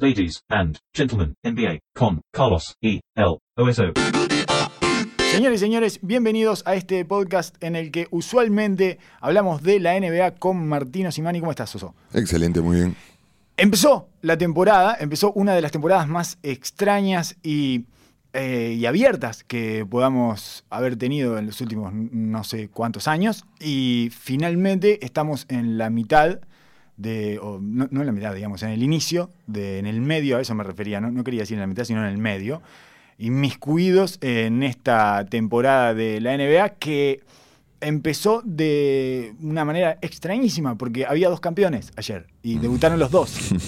Ladies and gentlemen, NBA con Carlos E. L. OSO. Señores y señores, bienvenidos a este podcast en el que usualmente hablamos de la NBA con Martino Simani. ¿Cómo estás, Soso? Excelente, muy bien. Empezó la temporada, empezó una de las temporadas más extrañas y, eh, y abiertas que podamos haber tenido en los últimos no sé cuántos años. Y finalmente estamos en la mitad de, o no, no en la mitad, digamos, en el inicio, de, en el medio, a eso me refería, no, no quería decir en la mitad, sino en el medio, inmiscuidos en esta temporada de la NBA que empezó de una manera extrañísima, porque había dos campeones ayer y debutaron los dos.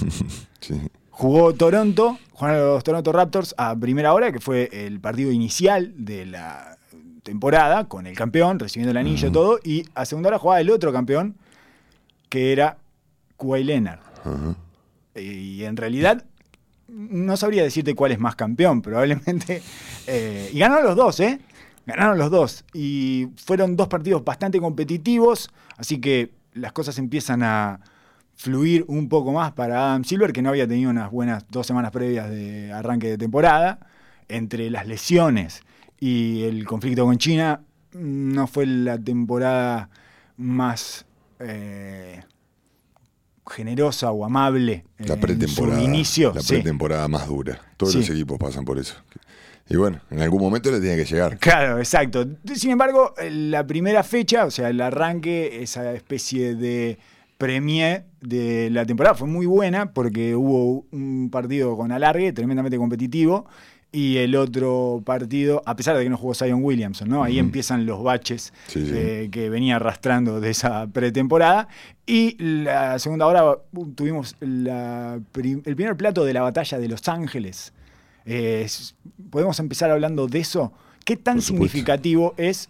Sí. Jugó Toronto, jugaron los Toronto Raptors a primera hora, que fue el partido inicial de la temporada, con el campeón, recibiendo el anillo y todo, y a segunda hora jugaba el otro campeón, que era Kawhi Leonard. Y en realidad no sabría decirte cuál es más campeón, probablemente. eh, y ganaron los dos, ¿eh? Ganaron los dos. Y fueron dos partidos bastante competitivos, así que las cosas empiezan a fluir un poco más para Adam Silver, que no había tenido unas buenas dos semanas previas de arranque de temporada. Entre las lesiones y el conflicto con China, no fue la temporada más eh, generosa o amable La en pretemporada. su inicio. La sí. pretemporada más dura. Todos Sí. los equipos pasan por eso. Y bueno, en algún momento le tiene que llegar. Claro, exacto. Sin embargo, la primera fecha, o sea, el arranque, esa especie de premier de la temporada fue muy buena porque hubo un partido con alargue tremendamente competitivo y el otro partido, a pesar de que no jugó Zion Williamson, ¿no? Ahí empiezan los baches Sí, sí. eh, que venía arrastrando de esa pretemporada. Y la segunda hora uh, tuvimos la prim- el primer plato de la batalla de Los Ángeles. Eh, ¿Podemos empezar hablando de eso? ¿Qué tan significativo es?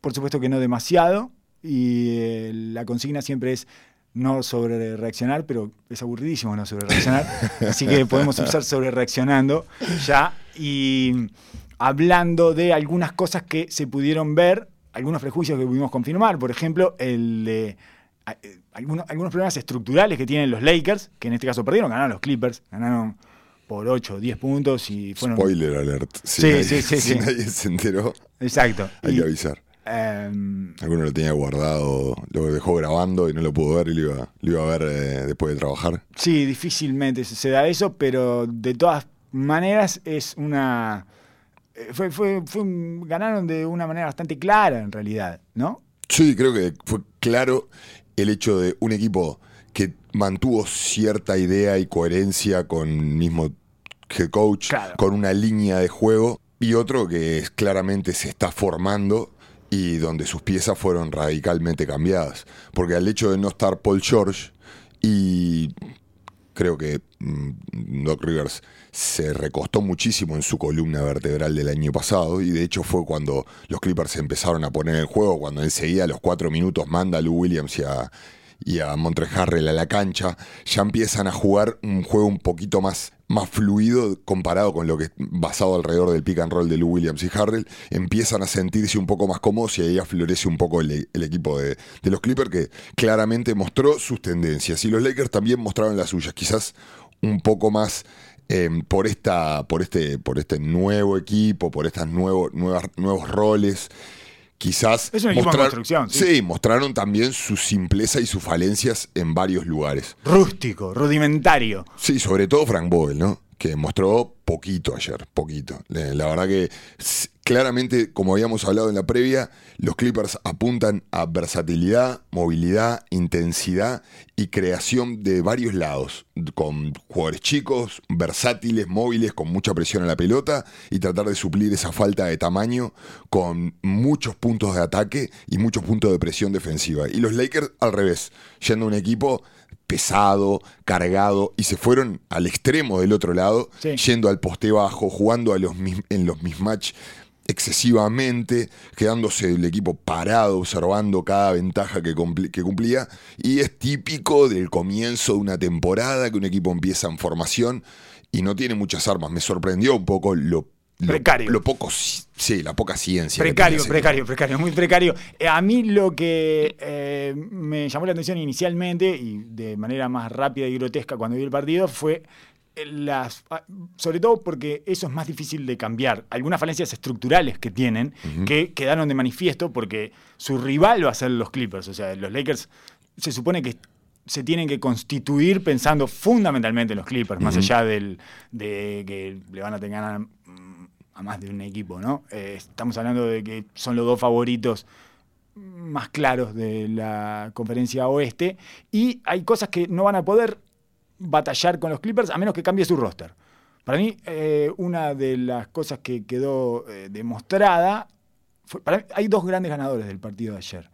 Por supuesto que no demasiado. Y eh, la consigna siempre es no sobre reaccionar, pero es aburridísimo no sobre reaccionar. así que podemos empezar sobre reaccionando ya. Y hablando de algunas cosas que se pudieron ver, algunos prejuicios que pudimos confirmar. Por ejemplo, el de eh, algunos, algunos problemas estructurales que tienen los Lakers, que en este caso perdieron, ganaron los Clippers, ganaron por 8 o 10 puntos y fueron... Spoiler alert. Si Sí, nadie, sí, sí, si sí. nadie se enteró, Exacto. hay Y, que avisar. em, Alguno lo tenía guardado, lo dejó grabando y no lo pudo ver y lo iba, lo iba a ver eh, después de trabajar. sí, difícilmente se da eso, pero de todas maneras es una... eh, Fue, fue, fue ganaron de una manera bastante clara en realidad, ¿no? Sí, creo que fue claro el hecho de un equipo que mantuvo cierta idea y coherencia con el mismo head coach, Claro. con una línea de juego, y otro que es- claramente se está formando y donde sus piezas fueron radicalmente cambiadas. Porque al hecho de no estar Paul George y creo que Doc Rivers se recostó muchísimo en su columna vertebral del año pasado y de hecho fue cuando los Clippers empezaron a poner el juego, cuando enseguida a los cuatro minutos manda a Lou Williams y a, y a Harrell a la cancha, ya empiezan a jugar un juego un poquito más, más fluido comparado con lo que basado alrededor del pick and roll de Lou Williams y Harrell, empiezan a sentirse un poco más cómodos y ahí aflorece un poco el, el equipo de, de los Clippers que claramente mostró sus tendencias y los Lakers también mostraron las suyas, quizás un poco más eh, por esta, por este, por este nuevo equipo, por estos nuevos, nuevos roles. Quizás Es un equipo en construcción, sí. sí, mostraron también su simpleza y sus falencias en varios lugares. Rústico, rudimentario. Sí, sobre todo Frank Vogel, ¿no? Que mostró poquito ayer, poquito. La verdad que claramente, como habíamos hablado en la previa, los Clippers apuntan a versatilidad, movilidad, intensidad y creación de varios lados, con jugadores chicos, versátiles, móviles, con mucha presión en la pelota y tratar de suplir esa falta de tamaño con muchos puntos de ataque y muchos puntos de presión defensiva. Y los Lakers al revés, yendo a un equipo pesado, cargado, y se fueron al extremo del otro lado, Sí. yendo al poste bajo, jugando a los en los mismatch excesivamente, quedándose el equipo parado, observando cada ventaja que, que cumplía. Y es típico del comienzo de una temporada que un equipo empieza en formación y no tiene muchas armas. Me sorprendió un poco lo, lo- Precario. lo poco, sí, la poca ciencia. Precario, precario, precario, muy precario. Eh, a mí lo que eh, me llamó la atención inicialmente y de manera más rápida y grotesca cuando vi el partido fue las, ah, sobre todo porque eso es más difícil de cambiar. Algunas falencias estructurales que tienen que quedaron de manifiesto porque su rival va a ser los Clippers. O sea, los Lakers se supone que se tienen que constituir pensando fundamentalmente en los Clippers, más allá del, de que le van a tener a, más de un equipo, ¿no? Eh, estamos hablando de que son los dos favoritos más claros de la conferencia oeste y hay cosas que no van a poder batallar con los Clippers a menos que cambie su roster. Para mí, eh, una de las cosas que quedó eh, demostrada, fue, para mí, hay dos grandes ganadores del partido de ayer.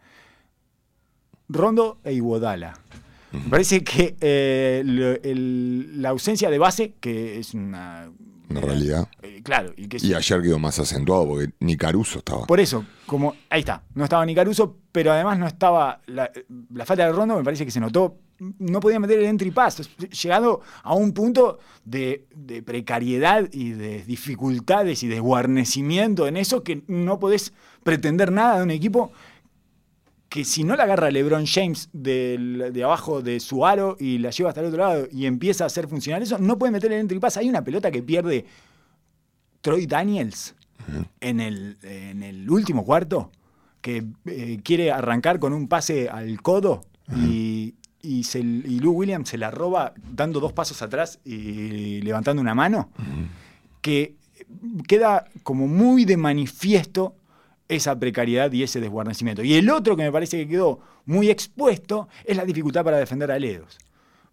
Rondo e Iguodala. Me parece que eh, lo- el- la ausencia de base, que es una... Una realidad. eh, claro, y que es- Y ayer quedó más acentuado porque ni Caruso estaba. por eso, como ahí está, no estaba ni Caruso, pero además no estaba la, la falta de Rondo, me parece que se notó. No podía meter el entry pass, llegado a un punto de, de precariedad y de dificultades y de guarnecimiento en eso que no podés pretender nada de un equipo que si no la agarra LeBron James del- de abajo de su aro y la lleva hasta el otro lado y empieza a hacer funcionar eso, no puede meter el entry pass. Hay una pelota que pierde Troy Daniels en, el, en el último cuarto, que eh, quiere arrancar con un pase al codo y, y, se- y Lou Williams se la roba dando dos pasos atrás y levantando una mano, que queda como muy de manifiesto esa precariedad y ese desguarnecimiento. Y el otro que me parece que quedó muy expuesto es la dificultad para defender a Ledos.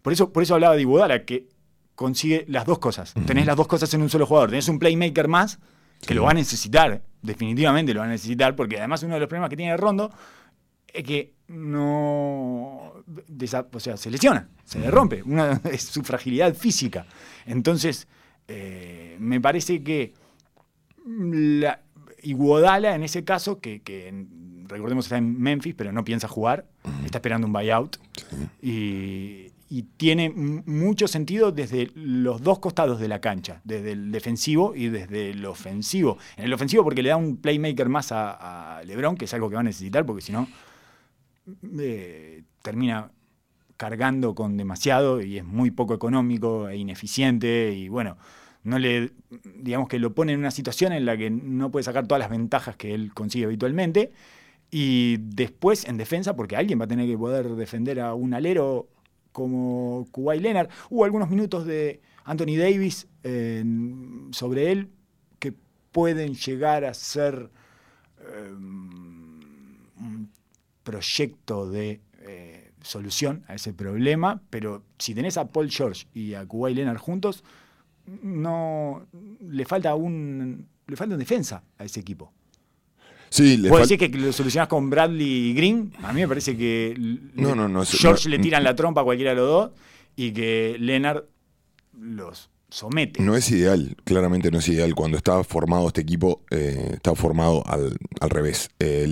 Por eso, por eso hablaba de Iguodala, que consigue las dos cosas. Tenés las dos cosas en un solo jugador. Tenés un playmaker más que lo va a necesitar, definitivamente lo va a necesitar, porque además uno de los problemas que tiene Rondo es que no. o sea, se lesiona, se le rompe. Una, es su fragilidad física. Entonces, eh, me parece que la, Iguodala, en ese caso, que, que recordemos está en Memphis, pero no piensa jugar, está esperando un buyout. Y, y tiene mucho sentido desde los dos costados de la cancha, desde el defensivo y desde el ofensivo. En el ofensivo porque le da un playmaker más a, a LeBron, que es algo que va a necesitar, porque si no, eh, termina cargando con demasiado y es muy poco económico e ineficiente y bueno, no le digamos que lo pone en una situación en la que no puede sacar todas las ventajas que él consigue habitualmente y después en defensa porque alguien va a tener que poder defender a un alero como Kuwait Leonard. Hubo algunos minutos de Anthony Davis sobre él que pueden llegar a ser eh, un proyecto de eh, solución a ese problema, pero si tenés a Paul George y a Kuwait Leonard juntos, no le falta un le falta una defensa a ese equipo. Sí, le decís que lo solucionás con Bradley y Green, a mí me parece que No, no, no, George le tiran la trompa a cualquiera de los dos y que Leonard los somete. No es ideal, claramente no es ideal. Cuando estaba formado este equipo, eh, está formado al, al revés.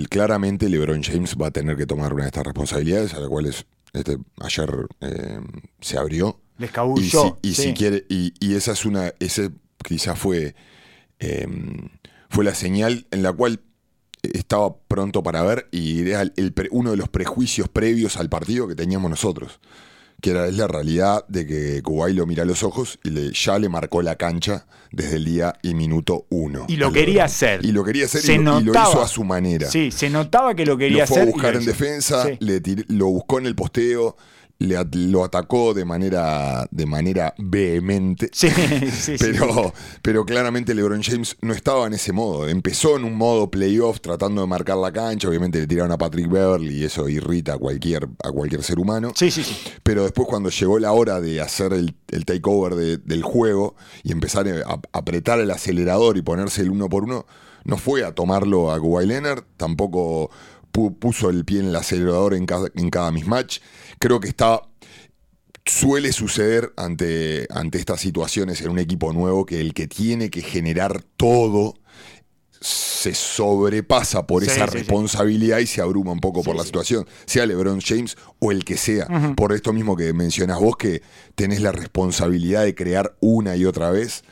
Claramente LeBron James va a tener que tomar una de estas responsabilidades, a la cual es, este, ayer eh, se abrió. Les Y, si, y sí. si quiere, y, y esa es una, ese quizás fue, eh, fue la señal en la cual estaba pronto para ver y era el- uno de los prejuicios previos al partido que teníamos nosotros. Que era es la realidad de que Kuwait lo mira a los ojos y le, ya le marcó la cancha desde el día y minuto uno. Y lo quería hacer. Y lo quería hacer Se y, lo, y lo notaba. hizo a su manera. Sí, se notaba que lo quería lo fue a hacer. buscar en defensa, Sí. le tir- lo buscó en el posteo, le at- lo atacó de manera, de manera vehemente. Sí, sí, sí, Pero, pero claramente LeBron James no estaba en ese modo. Empezó en un modo playoff tratando de marcar la cancha. Obviamente le tiraron a Patrick Beverly y eso irrita a cualquier, a cualquier ser humano. Sí, sí, sí. Pero después cuando llegó la hora de hacer el, el takeover de- del juego y empezar a, a apretar el acelerador y ponerse el uno por uno, no fue a tomarlo a Kawhi Leonard, tampoco pu- puso el pie en el acelerador en cada, en cada mismatch. Creo que está suele suceder ante, ante estas situaciones en un equipo nuevo que el que tiene que generar todo se sobrepasa por Sí, esa sí, sí. responsabilidad y se abruma un poco por la situación, sea LeBron James o el que sea. Por esto mismo que mencionás vos, que tenés la responsabilidad de crear una y otra vez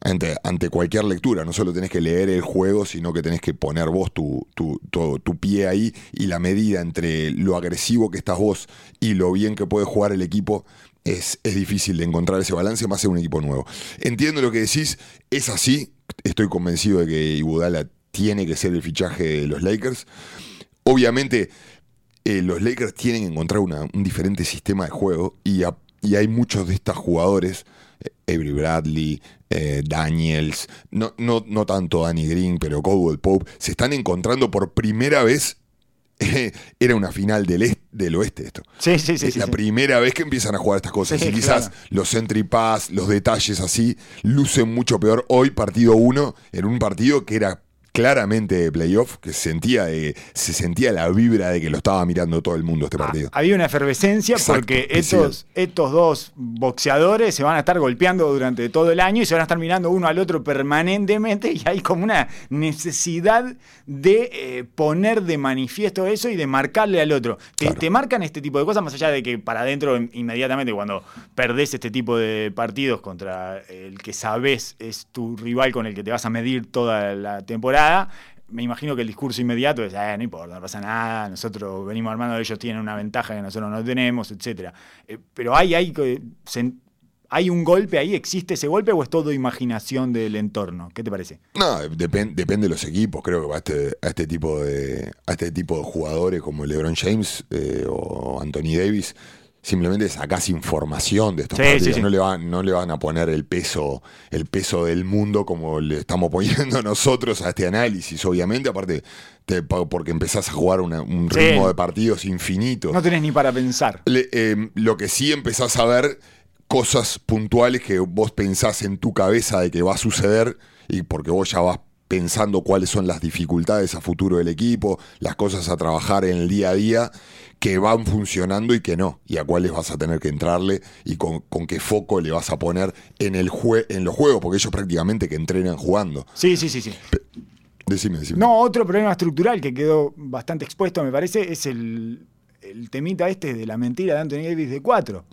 ante, cualquier lectura. No solo tenés que leer el juego, sino que tenés que poner vos tu, tu, tu- pie ahí y la medida entre lo agresivo que estás vos y lo bien que puede jugar el equipo es, es difícil de encontrar ese balance más en un equipo nuevo. Entiendo lo que decís, es así, estoy convencido de que Iguodala tiene que ser el fichaje de los Lakers. Obviamente, eh, los Lakers tienen que encontrar un diferente sistema de juego y, y hay muchos de estos jugadores, Avery Bradley, eh, Daniels, no, no, no tanto Danny Green, pero Caldwell Pope, se están encontrando por primera vez. era una final del, est- del oeste esto. Sí, sí, sí. es sí, la sí. primera vez que empiezan a jugar estas cosas. Sí, y quizás claro. los entry pass, los detalles así, lucen mucho peor hoy, partido 1, en un partido que era claramente de playoff, que se sentía, de- se sentía la vibra de que lo estaba mirando todo el mundo este partido. Había una efervescencia Exacto, porque que estos, estos dos boxeadores se van a estar golpeando durante todo el año y se van a estar mirando uno al otro permanentemente y hay como una necesidad de eh, poner de manifiesto eso y de marcarle al otro. Te, Claro. te marcan este tipo de cosas más allá de que para adentro in- inmediatamente cuando perdés este tipo de partidos contra el que sabes es tu rival con el que te vas a medir toda la temporada. Me imagino que el discurso inmediato es, "Eh, no importa, no pasa nada, nosotros venimos armando, ellos tienen una ventaja que nosotros no tenemos, etc. pero hay, hay, se- ¿hay un golpe ahí? ¿Existe ese golpe o es todo imaginación del entorno? ¿Qué te parece? No, depen- depende de los equipos. Creo que a este, a este tipo de este tipo de jugadores como LeBron James eh, o Anthony Davis simplemente sacás información de estos Sí, partidos. sí, sí. No, le van, no le van a poner el peso el peso del mundo como le estamos poniendo nosotros a este análisis. Obviamente, aparte te- porque empezás a jugar una- un ritmo de partidos infinito. No tenés ni para pensar. Le- eh, lo que sí empezás a ver cosas puntuales que vos pensás en tu cabeza de que va a suceder y porque vos ya vas pensando cuáles son las dificultades a futuro del equipo, las cosas a trabajar en el día a día que van funcionando y que no, y a cuáles vas a tener que entrarle y con, con qué foco le vas a poner en, el jue- en los juegos, porque ellos prácticamente que entrenan jugando. Sí, sí, sí, sí. Decime, decime. No, otro problema estructural que quedó bastante expuesto, me parece, es el, el temita este de la mentira de Anthony Davis de 4.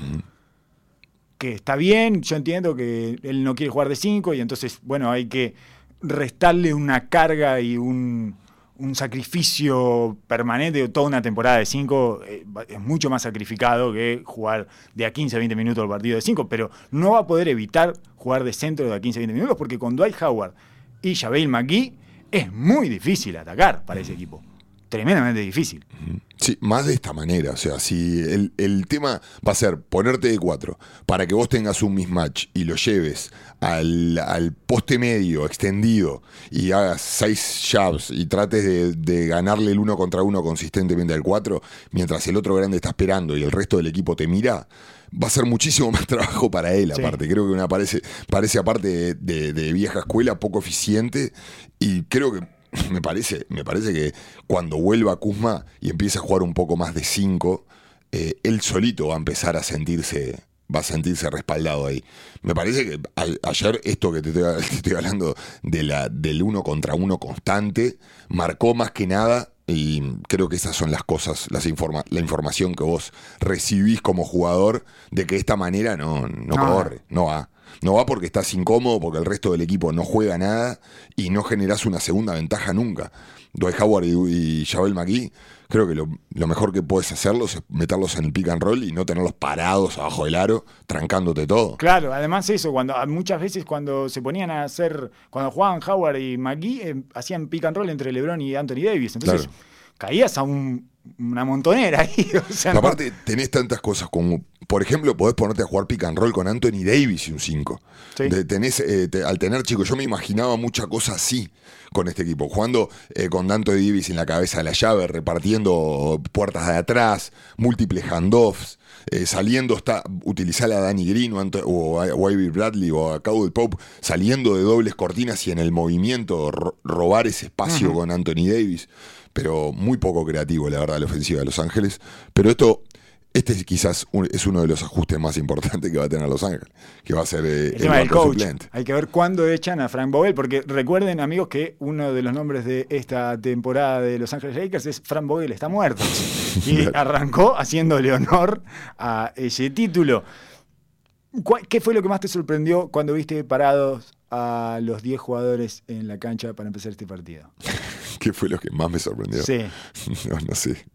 Que está bien, yo entiendo que él no quiere jugar de 5 y entonces, bueno, hay que restarle una carga y un, un sacrificio permanente, toda una temporada de 5 es mucho más sacrificado que jugar de a 15 a 20 minutos el partido de 5, pero no va a poder evitar jugar de centro de a 15 a 20 minutos porque con Dwight Howard y Javel McGee es muy difícil atacar para ese equipo. Tremendamente difícil. Sí, más de esta manera. O sea, si el, el tema va a ser ponerte de cuatro para que vos tengas un mismatch y lo lleves al, al poste medio extendido y hagas seis jabs y trates de, de ganarle el uno contra uno consistentemente al cuatro, mientras el otro grande está esperando y el resto del equipo te mira, va a ser muchísimo más trabajo para él, Sí. aparte. Creo que una parece, parece aparte de, de- de vieja escuela, poco eficiente y creo que me parece, me parece que cuando vuelva Kuzma y empiece a jugar un poco más de 5, él solito va a empezar a sentirse, va a sentirse respaldado ahí. Me parece que a- ayer esto que te estoy, te estoy hablando de la, del uno contra uno constante, marcó más que nada. Y creo que esas son las cosas, las informa- la información que vos recibís como jugador, de que de esta manera no, no, No. corre, no va. No va porque estás incómodo, porque el resto del equipo no juega nada y no generás una segunda ventaja nunca. Dwight Howard y, y Javel McGee, creo que lo, lo mejor que puedes hacerlos es meterlos en el pick and roll y no tenerlos parados abajo del aro, trancándote todo. Claro, además eso, cuando muchas veces cuando se ponían a hacer, cuando jugaban Howard y McGee, eh, hacían pick and roll entre LeBron y Anthony Davis. Entonces Claro. caías a un- una montonera ahí. O sea, no- Aparte, tenés tantas cosas como, por ejemplo, podés ponerte a jugar pick and roll con Anthony Davis y un 5. Sí. Eh, te- al tener chicos, yo me imaginaba mucha cosa así con este equipo, jugando eh, con Anthony Davis en la cabeza de la llave, repartiendo puertas de atrás, múltiples handoffs, eh, saliendo, está, utilizar a Danny Green o, Anto- o a o a Avery Bradley o a Cowell Pope, saliendo de dobles cortinas y en el movimiento ro- robar ese espacio con Anthony Davis. Pero muy poco creativo, la verdad, la ofensiva de Los Ángeles. Pero esto, este es quizás un- es uno de los ajustes más importantes que va a tener Los Ángeles, que va a ser eh, el tema del banco coach. suplente. Hay que ver cuándo echan a Frank Vogel, porque recuerden, amigos, que uno de los nombres de esta temporada de Los Ángeles Lakers es Frank Vogel está muerto. Y arrancó haciéndole honor a ese título. ¿Cuál- ¿Qué fue lo que más te sorprendió cuando viste parados a los 10 jugadores en la cancha para empezar este partido? ¿Qué fue lo que más me sorprendió? Sí. No, no sé.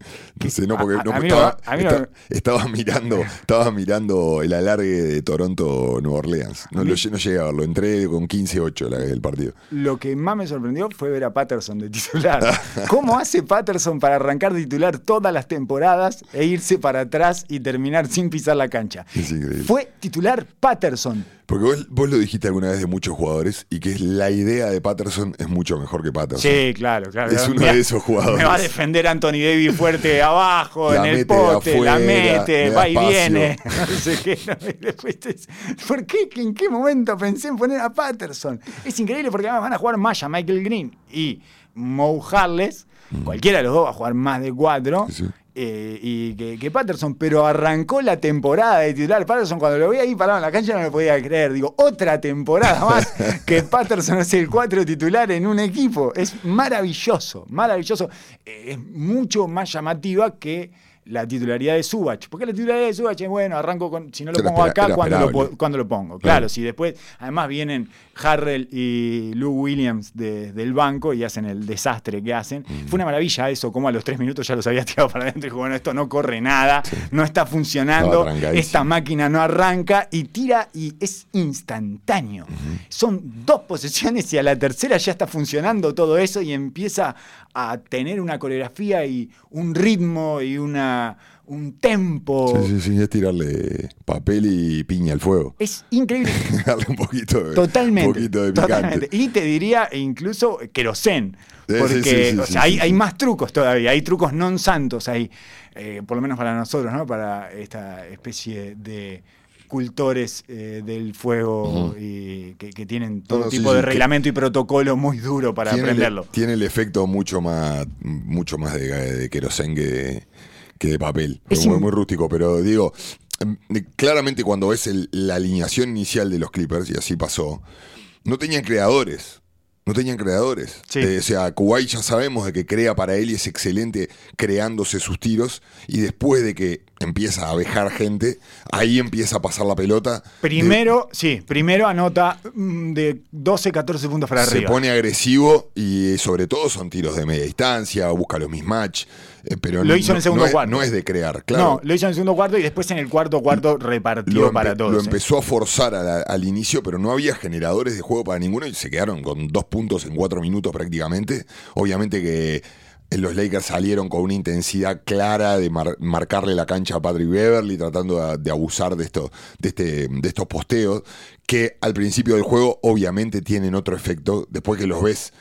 No sé, no, porque A- no, a no- estaba, a mí no- esta- estaba mirando, estaba mirando el alargue de Toronto Nueva Orleans. No, lo, no llegué a verlo, entré con 15-8 la- el partido. Lo que más me sorprendió fue ver a Patterson de titular. ¿Cómo hace Patterson para arrancar de titular todas las temporadas e irse para atrás y terminar sin pisar la cancha? Es increíble. Fue titular Patterson. Porque vos, vos lo dijiste alguna vez de muchos jugadores y que la idea de Patterson es mucho mejor que Patterson. Sí, claro, claro. Es uno Me- de esos jugadores. Me va a defender Anthony Davis fuerte abajo, La en el pote, la mete, va y viene. No sé qué. no, y después es- ¿Por qué? ¿En qué momento pensé en poner a Patterson? Es increíble porque además van a jugar Maya, Michael Green y Mo Harless. Cualquiera de los dos va a jugar más de cuatro. Mm. Sí, sí. Eh, y que, que Patterson, pero arrancó la temporada de titular. Patterson, cuando lo vi ahí parado en la cancha, no lo podía creer. Digo, otra temporada más que Patterson es el cuatro titular en un equipo. Es maravilloso, maravilloso. Eh, es mucho más llamativa que la titularidad de Subach. Porque la titularidad de Subach es bueno, arranco con. Si no lo pongo espera- acá, lo, cuando lo pongo? Claro. Claro, si después. Además vienen Harrell y Lou Williams de- del banco y hacen el desastre que hacen. Mm. Fue una maravilla eso, como a los tres minutos ya los había tirado para adentro y dijo, bueno, esto no corre nada, no está funcionando, esta máquina no arranca y tira y es instantáneo. Son dos posesiones y a la tercera ya está funcionando todo eso y empieza a tener una coreografía y un ritmo y una, un tempo. Sí, sí, sí, es tirarle papel y piña al fuego. Es increíble. Darle un poquito de, Totalmente. un poquito de picante. totalmente. Y te diría incluso querosén. Sí, Porque sí, sí, o sea, hay, hay más trucos todavía, hay trucos non santos ahí, eh, por lo menos para nosotros, ¿no? Para esta especie de cultores eh, del fuego y que, que tienen todo no, tipo sí, de que- reglamento y protocolo muy duro para tiene, el, aprenderlo. tiene el efecto mucho más, mucho más de, de querosén que que de papel. Es muy, rústico, pero digo, em, claramente cuando ves el- la alineación inicial de los Clippers, y así pasó, no tenían creadores. No tenían creadores. Sí. Eh, o sea, Kuwait ya sabemos de que crea para él y es excelente creándose sus tiros. Y después de que empieza a dejar gente, ahí empieza a pasar la pelota. Primero, sí, primero anota mm, de 12, 14 puntos para se arriba. pone agresivo y sobre todo son tiros de media distancia, busca los mismatch, pero Lo no- hizo en el no- segundo no es, cuarto. no es de crear, claro. No, lo hizo en el segundo cuarto y después en el cuarto cuarto repartió empe- para todos. lo ¿eh? empezó a forzar a la- al inicio, pero no había generadores de juego para ninguno y se quedaron con dos puntos en cuatro minutos prácticamente. Obviamente que eh, los Lakers salieron con una intensidad clara de mar- marcarle la cancha a Patrick Beverly, tratando de, de abusar de, esto, de, este, de estos posteos, que al principio del juego obviamente tienen otro efecto, después que los ves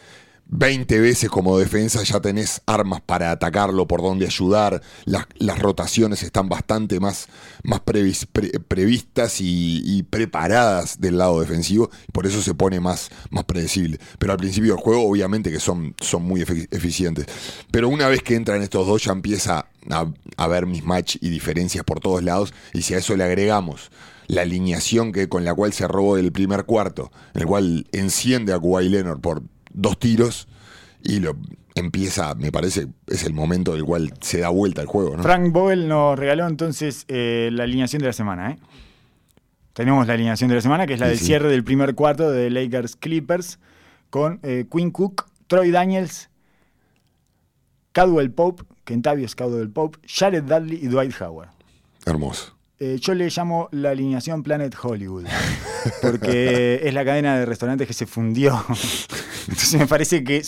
20 veces como defensa ya tenés armas para atacarlo, por donde ayudar, las, las rotaciones están bastante más, más previs- pre- previstas y, preparadas del lado defensivo, por eso se pone más, más predecible. Pero al principio del juego obviamente que son, son muy eficientes. Pero una vez que entran estos dos ya empieza a, a haber mismatch y diferencias por todos lados, y si a eso le agregamos la alineación que, con la cual se robó el primer cuarto, en el cual enciende a Kawhi Leonard por dos tiros y lo empieza, me parece, es el momento del cual se da vuelta el juego, ¿no? Frank Vogel nos regaló entonces eh, la alineación de la semana. ¿eh? Tenemos la alineación de la semana, que es la Sí, del sí. cierre del primer cuarto de Lakers Clippers, con eh, Quinn Cook, Troy Daniels, Cadwell Pope, Kentavious Cadwell Pope, Jared Dudley y Dwight Howard. Hermoso. Eh, yo le llamo la alineación Planet Hollywood, porque es la cadena de restaurantes que se fundió. Entonces me parece que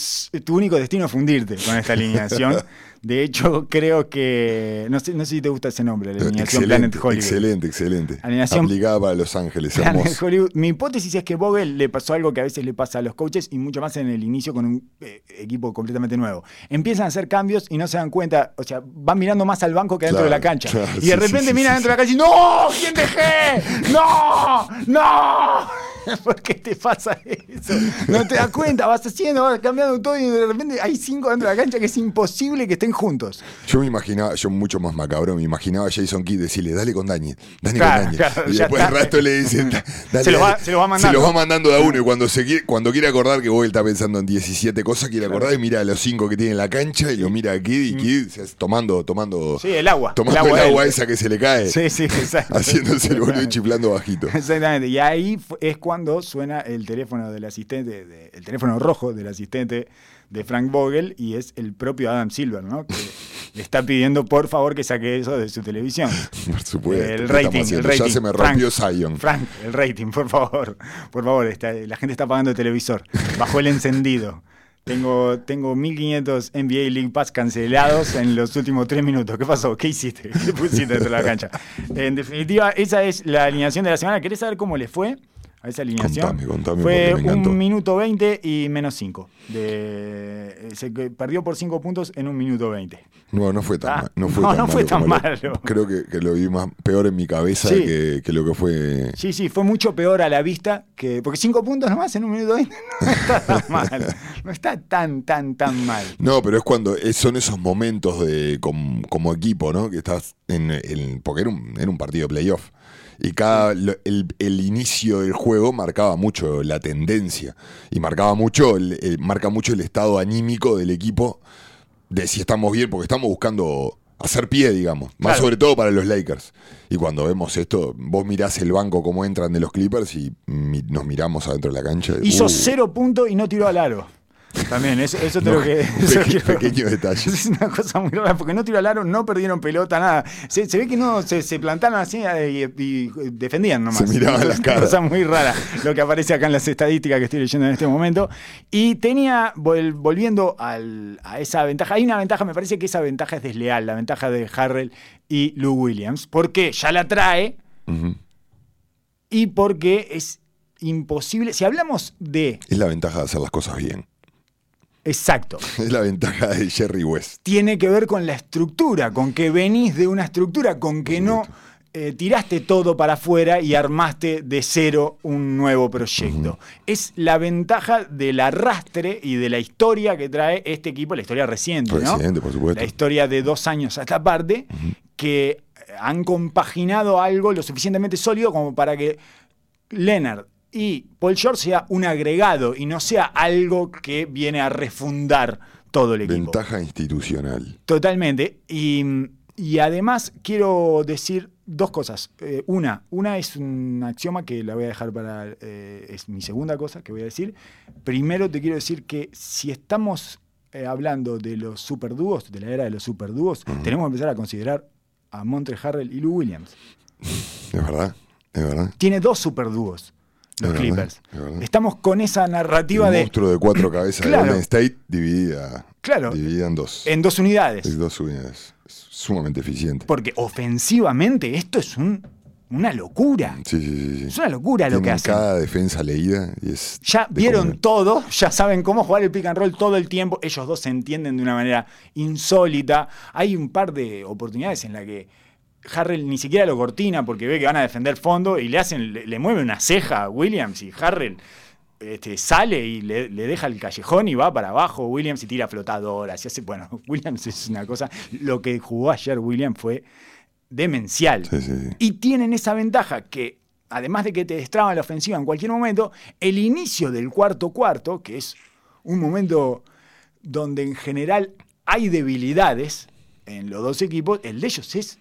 tu único destino es fundirte con esta alineación. De hecho, creo que. No sé, no sé si te gusta ese nombre, la alineación Planet Hollywood. excelente, excelente. Alineación- Aplicada para Los Ángeles, Planet hermoso. Hollywood. Mi hipótesis es que Vogel le pasó algo que a veces le pasa a los coaches y mucho más en el inicio con un eh, equipo completamente nuevo. Empiezan a hacer cambios y no se dan cuenta, o sea, van mirando más al banco que adentro Claro, de la cancha. claro, y de sí, repente sí, miran sí, dentro de la cancha y ¡No! ¿Quién dejé? ¡No! ¡No! ¿Por qué te pasa eso? No te das cuenta, vas haciendo, vas cambiando todo y de repente hay cinco dentro de la cancha que es imposible que estén juntos. Yo me imaginaba, yo mucho más macabro, me imaginaba a Jason Kidd decirle, dale con Daniel, dale Claro, con claro, y después el rato le dicen, dale, Se lo va- se lo va mandando. Se los va mandando de a uno y cuando, se quiere, cuando quiere acordar que Boyle está pensando en 17 cosas, quiere acordar y mira a los cinco que tiene en la cancha y lo mira a Kidd y Kidd se hace tomando, tomando, Sí, el agua. tomando el el agua, agua, él. esa que se le cae, Sí, sí, exacto. haciéndose el boludo y chiflando bajito. Exactamente. Y ahí es cuando cuando suena el teléfono del asistente, de- el teléfono rojo del asistente de Frank Vogel y es el propio Adam Silver, ¿no? Que le está pidiendo por favor que saque eso de su televisión. Por supuesto. El ¿qué estamos rating, el haciendo? rating. Ya se me Frank, rompió Zion. Frank, el rating, por favor. Por favor, está- la gente está apagando el televisor. Bajó el encendido. Tengo, tengo 1500 NBA League Pass cancelados en los últimos tres minutos. ¿Qué pasó? ¿Qué hiciste? ¿Qué pusiste dentro de la cancha? En definitiva, esa es la alineación de la semana. ¿Querés saber cómo le fue a esa alineación? Contame, contame, Fue me un minuto 20 y menos 5. De, se perdió por 5 puntos en un minuto 20. No, no fue tan, Ah, mal, no fue no, tan no fue malo tan malo. creo que, que lo vi más peor en mi cabeza Sí. que, que lo que fue. Sí, sí, fue mucho peor a la vista que. Porque 5 puntos nomás en un minuto 20 no está tan mal. No está tan, tan, tan mal. No, pero es cuando son esos momentos de com- como equipo, ¿no? Que estás en, en- porque era un, era un partido de playoff. Y cada lo- el, el inicio del juego marcaba mucho la tendencia. Y marcaba mucho, el- el- marca mucho el estado anímico del equipo de si estamos bien, porque estamos buscando hacer pie, digamos. Más Claro. sobre todo para los Lakers. Y cuando vemos esto, vos mirás el banco como entran de los Clippers y mi- nos miramos adentro de la cancha. Hizo Uh, cero puntos y no tiró al aro. También, eso, eso tengo No, que. peque- eso quiero- pequeño detalle. Es una cosa muy rara, porque no aro, no perdieron pelota, nada. Se, se ve que no, se, se plantaron así eh, y, y defendían nomás. Se miraban Es las una caras. cosa muy rara lo que aparece acá en las estadísticas que estoy leyendo en este momento. Y tenía, vol- volviendo al- a esa ventaja, hay una ventaja, me parece que esa ventaja es desleal, la ventaja de Harrell y Lou Williams, porque ya la trae y porque es imposible. Si hablamos de. Es la ventaja de hacer las cosas bien. Exacto. Es la ventaja de Jerry West. Tiene que ver con la estructura, con que venís de una estructura, con que no eh, tiraste todo para afuera y armaste de cero un nuevo proyecto. Es la ventaja del arrastre y de la historia que trae este equipo, la historia reciente, ¿no? Reciente, por supuesto. La historia de dos años a esta parte, que han compaginado algo lo suficientemente sólido como para que Leonard y Paul George sea un agregado y no sea algo que viene a refundar todo el equipo. Ventaja institucional. Totalmente. Y, y además quiero decir dos cosas. Eh, una, una es un axioma que la voy a dejar para... eh, es mi segunda cosa que voy a decir. Primero te quiero decir que si estamos eh, hablando de los superdúos, de la era de los superdúos, tenemos que empezar a considerar a Montre Harrell y Lou Williams. Es verdad, es verdad. Tiene dos superdúos, los verdad, Clippers. Estamos con esa narrativa El de... monstruo de cuatro cabezas Claro. de Golden State dividida, Claro. dividida en dos. En dos unidades. Es dos unidades. Es sumamente eficiente. Porque ofensivamente esto es un- una locura. Sí, sí, sí. sí. Es una locura lo que hacen. cada defensa leída y es. Ya vieron todo, ya saben cómo jugar el pick and roll todo el tiempo. Ellos dos se entienden de una manera insólita. Hay un par de oportunidades en las que Harrell ni siquiera lo cortina porque ve que van a defender fondo y le hacen, le, le mueve una ceja a Williams y Harrell este, sale y le, le deja el callejón y va para abajo. Williams y tira flotadoras. Y hace, bueno, Williams es una cosa. Lo que jugó ayer Williams fue demencial. Sí, sí, sí. Y tienen esa ventaja que, además de que te destraban la ofensiva en cualquier momento, el inicio del cuarto cuarto, que es un momento donde en general hay debilidades en los dos equipos, el de ellos es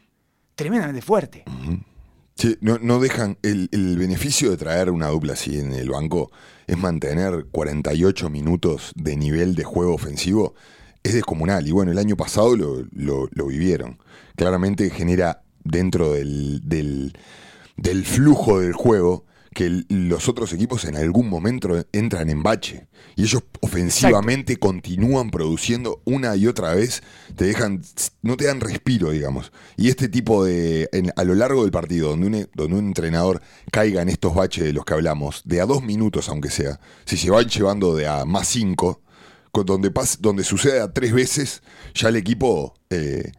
tremendamente fuerte. No, no dejan. El, el beneficio de traer una dupla así en el banco es mantener 48 minutos de nivel de juego ofensivo. Es descomunal. Y bueno, el año pasado lo, lo- vivieron. Claramente genera dentro del, del flujo del juego que los otros equipos en algún momento entran en bache. Y ellos ofensivamente continúan produciendo una y otra vez. Te dejan, no te dan respiro, digamos. Y este tipo de, en- a lo largo del partido, donde un, donde un entrenador caiga en estos baches de los que hablamos, de a dos minutos aunque sea, si se van llevando de a más cinco, con- donde, pas- donde sucede a tres veces, ya el equipo eh,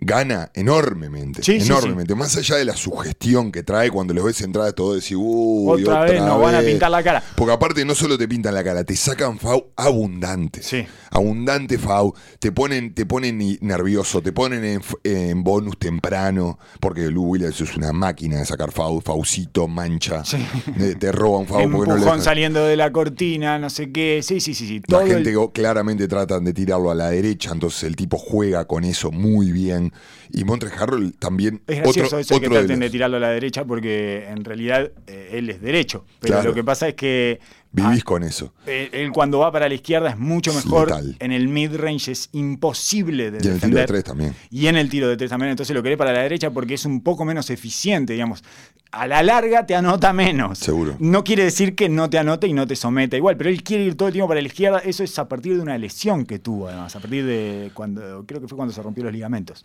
gana enormemente. Sí, sí, enormemente. Más allá de la sugestión que trae cuando los ves entrar todo, decir, uy, Otra vez nos van a pintar la cara. Porque aparte no solo te pintan la cara, te sacan FAU abundantes. Sí. Abundante FAU. Te ponen, te ponen nervioso, te ponen en, en bonus temprano. Porque Lou Williams es una máquina de sacar FAU, FAUcito, mancha. Sí. Eh, Te roban FAU no Empujón dejan- saliendo de la cortina, no sé qué. Sí, sí, sí, sí. La Todo el- gente go- claramente tratan de tirarlo a la derecha, entonces el tipo juega con eso muy bien. Y Montre Harrell también. Es gracioso otro, eso que otro de traten de, tirarlo a la derecha porque en realidad eh, él es derecho. Pero Claro. lo que pasa es que Vivís ah, con eso. él cuando va para la izquierda es mucho mejor. letal. En el mid-range es imposible de Y en el tiro de defender. tres también. Y en el tiro de tres también. Entonces lo querés para la derecha porque es un poco menos eficiente, digamos. A la larga te anota menos. Seguro. No quiere decir que no te anote y no te someta igual, pero él quiere ir todo el tiempo para la izquierda. Eso es a partir de una lesión que tuvo, además. A partir de cuando. Creo que fue cuando se rompió los ligamentos.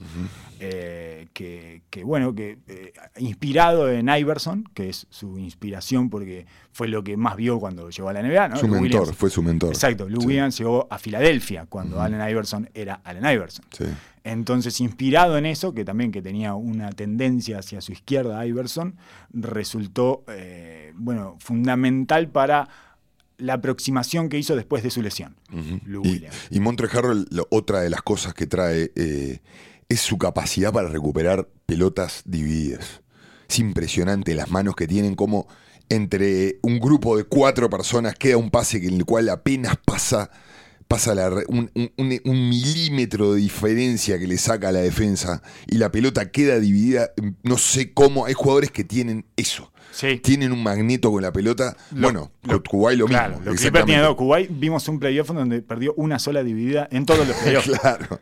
Eh, que, que, bueno, que eh, inspirado en Iverson, que es su inspiración porque fue lo que más vio cuando llegó a la NBA. ¿no? Su Lou mentor, Williams. fue su mentor. Exacto, Lou Sí. Williams llegó a Filadelfia cuando Allen Iverson era Allen Iverson. Sí. Entonces, inspirado en eso, que también que tenía una tendencia hacia su izquierda, Iverson, resultó eh, bueno, fundamental para la aproximación que hizo después de su lesión. Y, y Montre Harrell, lo- otra de las cosas que trae eh, es su capacidad para recuperar pelotas divididas. Es impresionante las manos que tienen, como entre un grupo de cuatro personas queda un pase en el cual apenas pasa, pasa la un, un- un- milímetro de diferencia que le saca a la defensa y la pelota queda dividida. No sé cómo, hay jugadores que tienen eso. Sí. Tienen un magneto con la pelota. Lo- bueno, lo- Kuwait lo Claro, mismo. Clippers exactamente. tienen dos. Kuwait vimos un playoff donde perdió una sola dividida en todos los playoffs. Claro.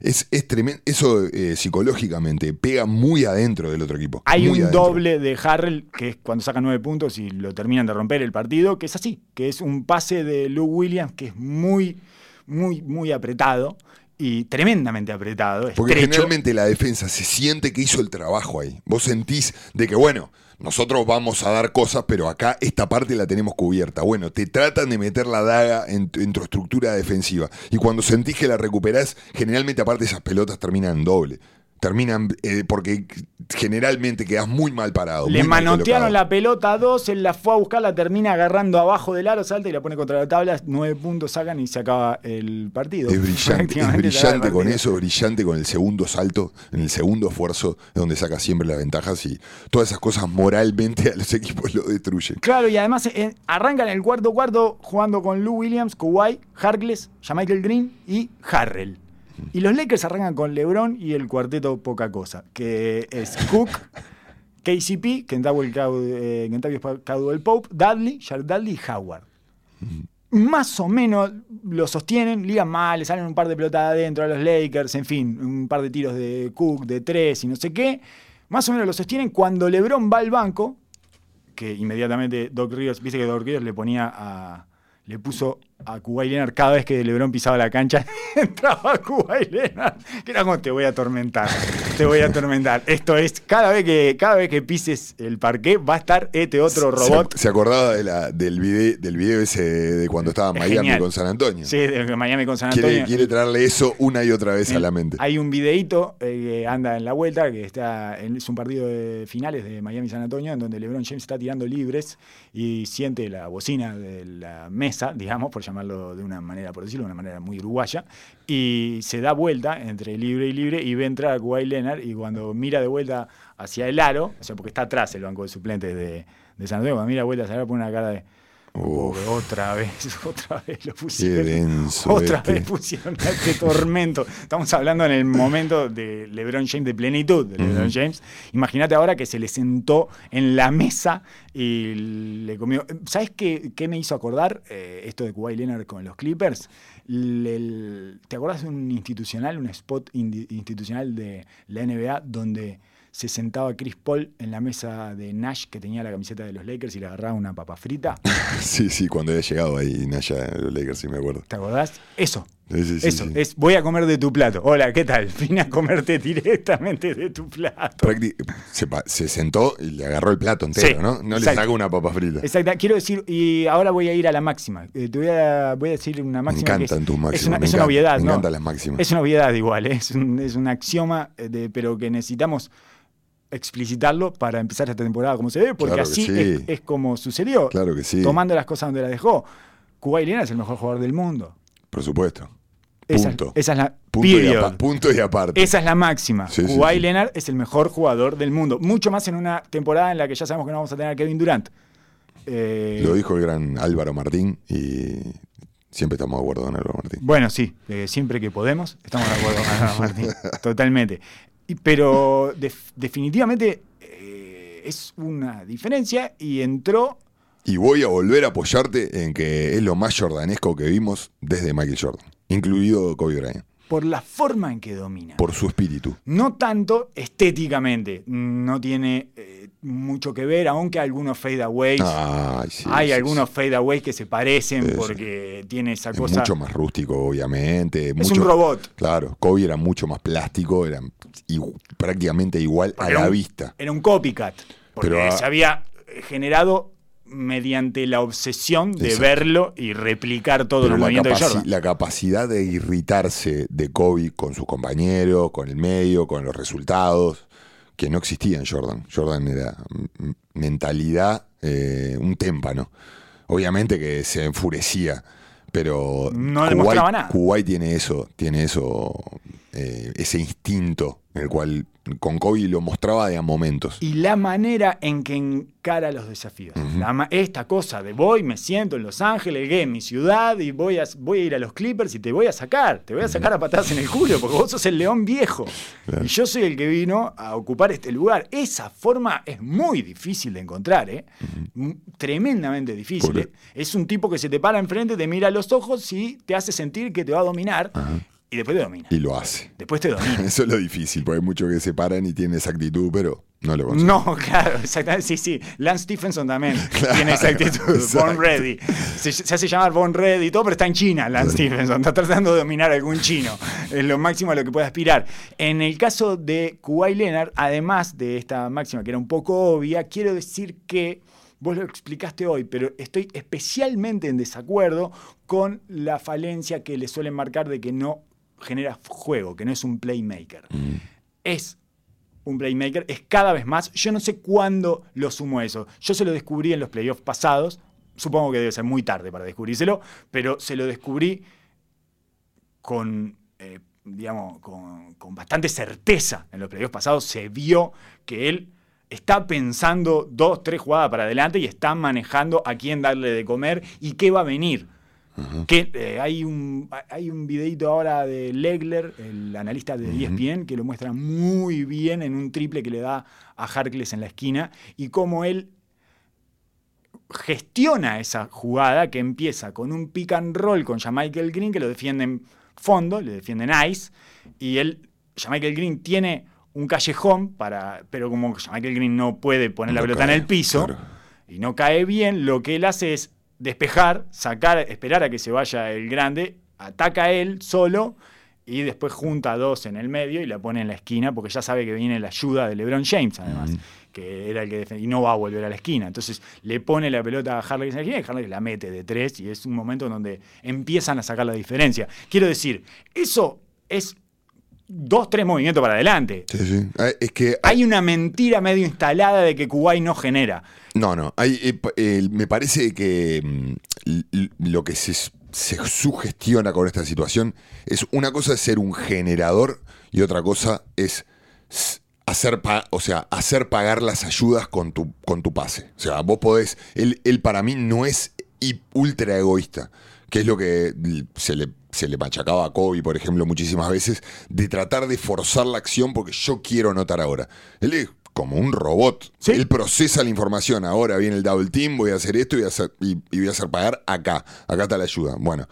Es, es tremendo. Eso eh, psicológicamente pega muy adentro del otro equipo. Hay un adentro. doble de Harrell, que es cuando saca nueve puntos y lo terminan de romper el partido, que es así, que es un pase de Lou Williams que es muy, muy, muy apretado y tremendamente apretado, Porque estrecho. generalmente la defensa se siente que hizo el trabajo ahí. Vos sentís de que, bueno, nosotros vamos a dar cosas, pero acá esta parte la tenemos cubierta. Bueno, te tratan de meter la daga en, tu- en tu estructura defensiva. Y cuando sentís que la recuperás, generalmente aparte esas pelotas terminan en doble. Terminan eh, porque generalmente quedás muy mal parado. Le manotearon la pelota a dos, él la fue a buscar, la termina agarrando abajo del aro, salta y la pone contra la tabla, nueve puntos sacan y se acaba el partido. Es brillante, es brillante con eso, brillante con el segundo salto, en el segundo esfuerzo, es donde saca siempre las ventajas y todas esas cosas moralmente a los equipos lo destruyen. Claro, y además eh, arrancan el cuarto cuarto jugando con Lou Williams, Kawhi, Harkless, Michael Green y Harrell. Y los Lakers arrancan con LeBron y el cuarteto poca cosa, que es Cook, KCP, Caldwell eh, Kentavious Caldwell Pope, Dudley, Jared Dudley y Howard. Más o menos lo sostienen, ligan mal, le salen un par de pelotas adentro a los Lakers, en fin, un par de tiros de Cook, de tres y no sé qué. Más o menos lo sostienen cuando LeBron va al banco, que inmediatamente Doc Rivers, viste que Doc Rivers le ponía a. le puso a Kuwait Leonard cada vez que LeBron pisaba la cancha, entraba Kuwait Leonard, que era como te voy a atormentar, te voy a atormentar. Esto es, cada vez que, cada vez que pises el parqué, va a estar este otro robot. Se, acordaba de la- del, video, del video ese de cuando estaba en Miami genial. con San Antonio. Sí, de Miami con San Antonio. quiere, quiere traerle eso una y otra vez a la mente. Hay un videíto eh, que anda en la vuelta, que está en- es un partido de finales de Miami San Antonio, en donde LeBron James está tirando libres y siente la bocina de la mesa, digamos, por llamarlo de una manera, por decirlo de una manera muy uruguaya, y se da vuelta entre libre y libre y ve entrar a Kawhi Leonard y cuando mira de vuelta hacia el aro, o sea, porque está atrás el banco de suplentes de, de San Antonio, cuando mira de vuelta hacia el aro pone una cara de... Uf. "Pobre, otra vez, otra vez lo Qué pusieron. denso. Otra este. vez pusieron a este tormento. Estamos hablando en el momento de LeBron James, de plenitud de LeBron James. Imagínate ahora que se le sentó en la mesa y le comió. ¿Sabes qué, qué me hizo acordar eh, esto de Kawhi Leonard con los Clippers? Le- el- ¿Te acordás de un institucional, un spot institucional de la NBA donde se sentaba Chris Paul en la mesa de Nash que tenía la camiseta de los Lakers y le agarraba una papa frita? Sí, sí, cuando había llegado ahí Naya a los Lakers, sí me acuerdo. ¿Te acordás? Eso. Sí, sí, Eso, sí. es voy a comer de tu plato. Hola, ¿qué tal? Vine a comerte directamente de tu plato. Se, sentó y le agarró el plato entero, ¿no? No le sacó una papa frita. Exacto, quiero decir, y ahora voy a ir a la máxima. Eh, te voy a, voy a decir una Me máxima. que encantan es, tus máximas. Es una, me es una obviedad, Me ¿no? encantan las máximas. Es una obviedad igual, ¿eh? es, un, es un axioma, de, pero que necesitamos explicitarlo para empezar esta temporada como se debe, porque Claro así sí. es, es como sucedió. Claro que sí. Tomando las cosas donde las dejó. Kuwait Leonard es el mejor jugador del mundo. Por supuesto. Punto. esa es la Punto y, apa- punto y aparte. Esa es la máxima. Sí, Kawhi sí. Leonard es el mejor jugador del mundo. Mucho más en una temporada en la que ya sabemos que no vamos a tener a Kevin Durant. Eh, Lo dijo el gran Álvaro Martín y Siempre estamos de acuerdo con Álvaro Martín. Bueno, sí, eh, siempre que podemos, estamos de acuerdo con Álvaro Martín. Totalmente. Y- pero def- definitivamente eh, es una diferencia y entró Y voy a volver a apoyarte en que es lo más jordanesco que vimos desde Michael Jordan, incluido Kobe Bryant, por la forma en que domina. por su espíritu. No tanto estéticamente, no tiene eh, mucho que ver, aunque algunos fadeaways, sí, hay sí, algunos fadeaways que se parecen porque tiene esa Es cosa. mucho más rústico, obviamente. es mucho- un robot. Claro, Kobe era mucho más plástico, era prácticamente igual a la un- vista. Era un copycat. Porque Pero, ah, se había generado mediante la obsesión de Exacto. verlo y replicar todo Pero el la, movimiento de Jordan. la capacidad de irritarse de Kobe con sus compañeros, con el medio, con los resultados, que no existía en Jordan. Jordan era mentalidad, eh, un témpano. Obviamente que se enfurecía, pero No demostraba nada. Kuwait tiene eso, tiene eso, eh, ese instinto, en el cual con Kobe lo mostraba de a momentos. Y la manera en que encara los desafíos. La esta cosa de voy, me siento en Los Ángeles, que mi ciudad, y voy a, voy a ir a los Clippers y te voy a sacar. Te voy a sacar a patadas en el culo, porque vos sos el león viejo. Claro. Y yo soy el que vino a ocupar este lugar. Esa forma es muy difícil de encontrar, ¿eh? Tremendamente difícil. ¿eh? Es un tipo que se te para enfrente, te mira a los ojos y te hace sentir que te va a dominar. Y después te domina. Y lo hace. Después te domina. Eso es lo difícil, porque hay muchos que se paran y tienen esa actitud, pero no lo consiguen. No, claro, exactamente. Sí, sí. Lance Stephenson también tiene esa actitud. exacto. Born Ready. Se, se hace llamar Born Ready y todo, pero está en China, Lance Stephenson. Está tratando de dominar a algún chino. Es lo máximo a lo que puede aspirar. En el caso de Kuwait Leonard, además de esta máxima que era un poco obvia, quiero decir que. Vos lo explicaste hoy, pero estoy especialmente en desacuerdo con la falencia que le suelen marcar de que no genera juego, que no es un playmaker. Es un playmaker, es cada vez más. Yo no sé cuándo lo sumo eso. Yo se lo descubrí en los playoffs pasados. Supongo que debe ser muy tarde para descubrírselo, pero se lo descubrí con, eh, digamos, con, con bastante certeza en los playoffs pasados. Se vio que él está pensando dos, tres jugadas para adelante y está manejando a quién darle de comer y qué va a venir. Que, eh, hay, un, hay un videito ahora de Legler, el analista de E ESPN, que lo muestra muy bien en un triple que le da a Harkless en la esquina y cómo él gestiona esa jugada que empieza con un pick and roll con Michael Green que lo defienden fondo, le defienden ice y él, Michael Green tiene un callejón para, pero como Michael Green no puede poner la pelota cae, en el piso claro. y no cae bien, lo que él hace es despejar, sacar, esperar a que se vaya el grande, ataca él solo y después junta a dos en el medio y la pone en la esquina porque ya sabe que viene la ayuda de LeBron James además, que era el que defendía y no va a volver a la esquina. Entonces le pone la pelota a Harley en la esquina y Harley la mete de tres y es un momento en donde empiezan a sacar la diferencia. Quiero decir, eso es dos, tres movimientos para adelante. Sí, sí. Eh, Es que Hay una mentira medio instalada de que Kuwait no genera. No, no. Hay, eh, eh, me parece que mm, lo que se, se sugestiona con esta situación es una cosa es ser un generador y otra cosa es hacer, pa- o sea, hacer pagar las ayudas con tu, con tu pase. O sea, vos podés. Él, él para mí no es ultra egoísta, que es lo que se le, se le machacaba a Kobe, por ejemplo, muchísimas veces, de tratar de forzar la acción porque yo quiero anotar ahora. Él es como un robot. Sí. Él procesa la información. Ahora viene el double team, voy a hacer esto y voy a hacer, y, y voy a hacer pagar acá. Acá está la ayuda. Bueno,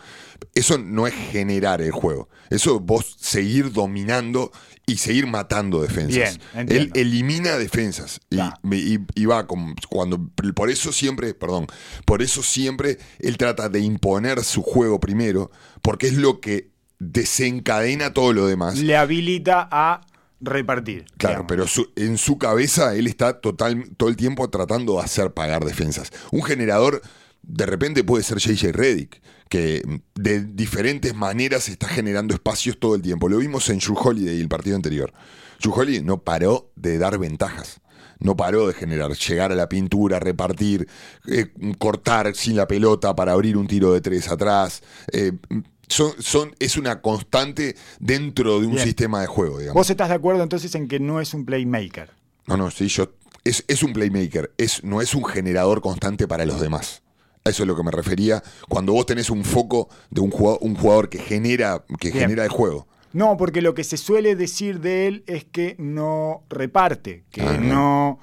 eso no es generar el juego. Eso es vos seguir dominando y seguir matando defensas. Bien. Él elimina defensas. Y, Ya. y- y va como cuando. Por eso siempre, perdón, por eso siempre él trata de imponer su juego primero, porque es lo que desencadena todo lo demás. Le habilita a repartir. Claro, digamos. pero su- en su cabeza él está total, todo el tiempo tratando de hacer pagar defensas. Un generador de repente puede ser JJ Reddick, que de diferentes maneras está generando espacios todo el tiempo. Lo vimos en Drew Holiday el partido anterior. Drew Holiday no paró de dar ventajas. No paró de generar, llegar a la pintura, repartir, eh, cortar sin la pelota para abrir un tiro de tres atrás. Eh, son, son, es una constante dentro de un Bien. sistema de juego, digamos. Vos estás de acuerdo entonces en que no es un playmaker. No, no, sí, yo. Es, es un playmaker, es, no es un generador constante para los demás. A eso es lo que me refería. Cuando vos tenés un foco de un jugador, un jugador que genera, que Bien. genera el juego. No, porque lo que se suele decir de él es que no reparte, que Ah, no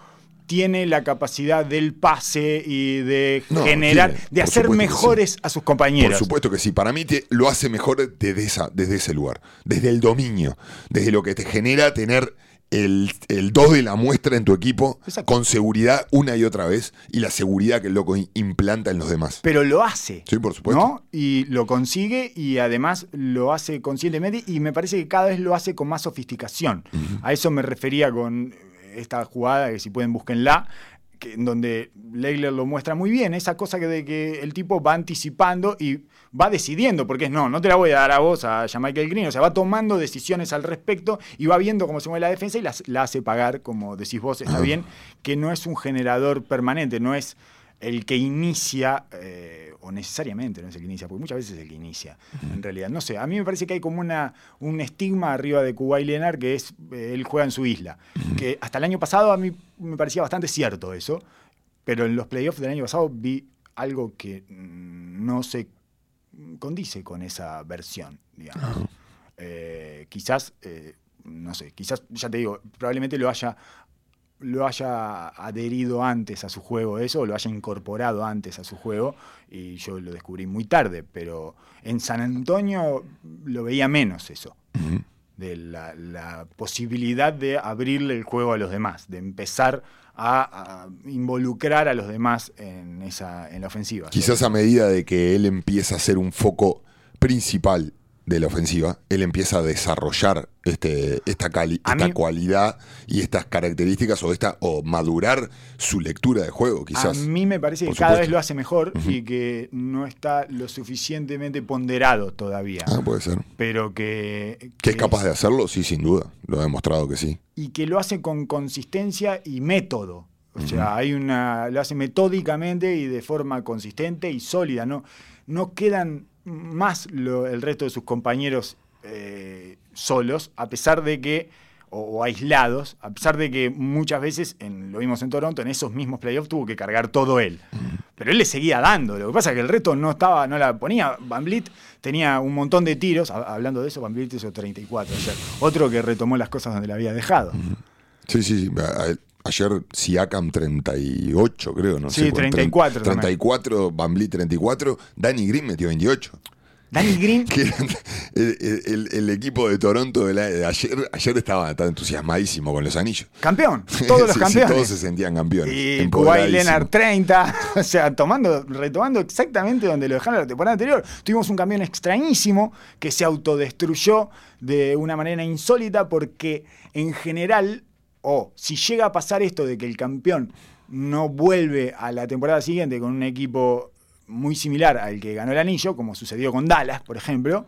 tiene la capacidad del pase y de No, generar, tiene, de por hacer mejores a sus Por compañeros. supuesto que sí. Para mí te- lo hace mejor desde, esa, desde ese lugar. Desde el dominio. Desde lo que te genera tener el, el 2 de la muestra en tu equipo Exacto. con seguridad una y otra vez. Y la seguridad que el loco implanta en los demás. Pero lo hace. Sí, por supuesto. ¿no? Y lo consigue y además lo hace conscientemente y me parece que cada vez lo hace con más sofisticación. A eso me refería con esta jugada, que si pueden búsquenla, que, en donde Legler lo muestra muy bien, esa cosa que, de que el tipo va anticipando y va decidiendo, porque es no, no te la voy a dar a vos, a Michael Green, o sea, va tomando decisiones al respecto y va viendo cómo se mueve la defensa y las- la hace pagar, como decís vos, está bien, que no es un generador permanente, no es el que inicia, eh, o necesariamente no es el que inicia, porque muchas veces es el que inicia, en realidad. No sé, a mí me parece que hay como una, un estigma arriba de Kuwait Leonard que es, eh, él juega en su isla, que hasta el año pasado a mí me parecía bastante cierto eso, pero en los playoffs del año pasado vi algo que mm, no se condice con esa versión, digamos. Eh, quizás, no sé, quizás, ya te digo, probablemente lo haya lo haya adherido antes a su juego eso, o lo haya incorporado antes a su juego, y yo lo descubrí muy tarde, pero en San Antonio lo veía menos eso, de la, la posibilidad de abrirle el juego a los demás, de empezar a, a involucrar a los demás en, esa, en la ofensiva. Quizás a medida de que él empieza a ser un foco principal de la ofensiva, él empieza a desarrollar este, esta, cali- esta mí- cualidad y estas características o esta o madurar su lectura de juego, quizás. A mí me parece que cada vez lo hace mejor y que no está lo suficientemente ponderado todavía. Ah, puede ser. Pero que, ¿Que es capaz de hacerlo? Sí, sin duda. Lo ha demostrado que sí. y que lo hace con consistencia y método. O sea, hay una, lo hace metódicamente y de forma consistente y sólida. No, no quedan más lo- el resto de sus compañeros eh, solos, a pesar de que, o, o aislados, a pesar de que muchas veces, en, lo vimos en Toronto, en esos mismos playoffs tuvo que cargar todo él. Pero él le seguía dando. Lo que pasa es que el resto no estaba, no la ponía. Van Vliet tenía un montón de tiros. Ha- Hablando de eso, Van Vliet hizo 34 ayer. Otro que retomó las cosas donde la había dejado. Sí, sí, sí. Ayer Siakam 38, creo, no Sí, sé. cuánto. 34 también. 34, Van Vliet 34, Danny Green metió 28. Danny Green, Que el, el- el equipo de Toronto de, la- de ayer, ayer estaba tan entusiasmadísimo con los anillos. campeón. Todos los Sí, sí, campeones. todos se sentían campeones. Y. Kuwait Leonard 30, o sea, tomando, retomando exactamente donde lo dejaron la temporada anterior. Tuvimos un campeón extrañísimo que se autodestruyó de una manera insólita porque en general, o si llega a pasar esto de que el campeón no vuelve a la temporada siguiente con un equipo muy similar al que ganó el anillo, como sucedió con Dallas, por ejemplo,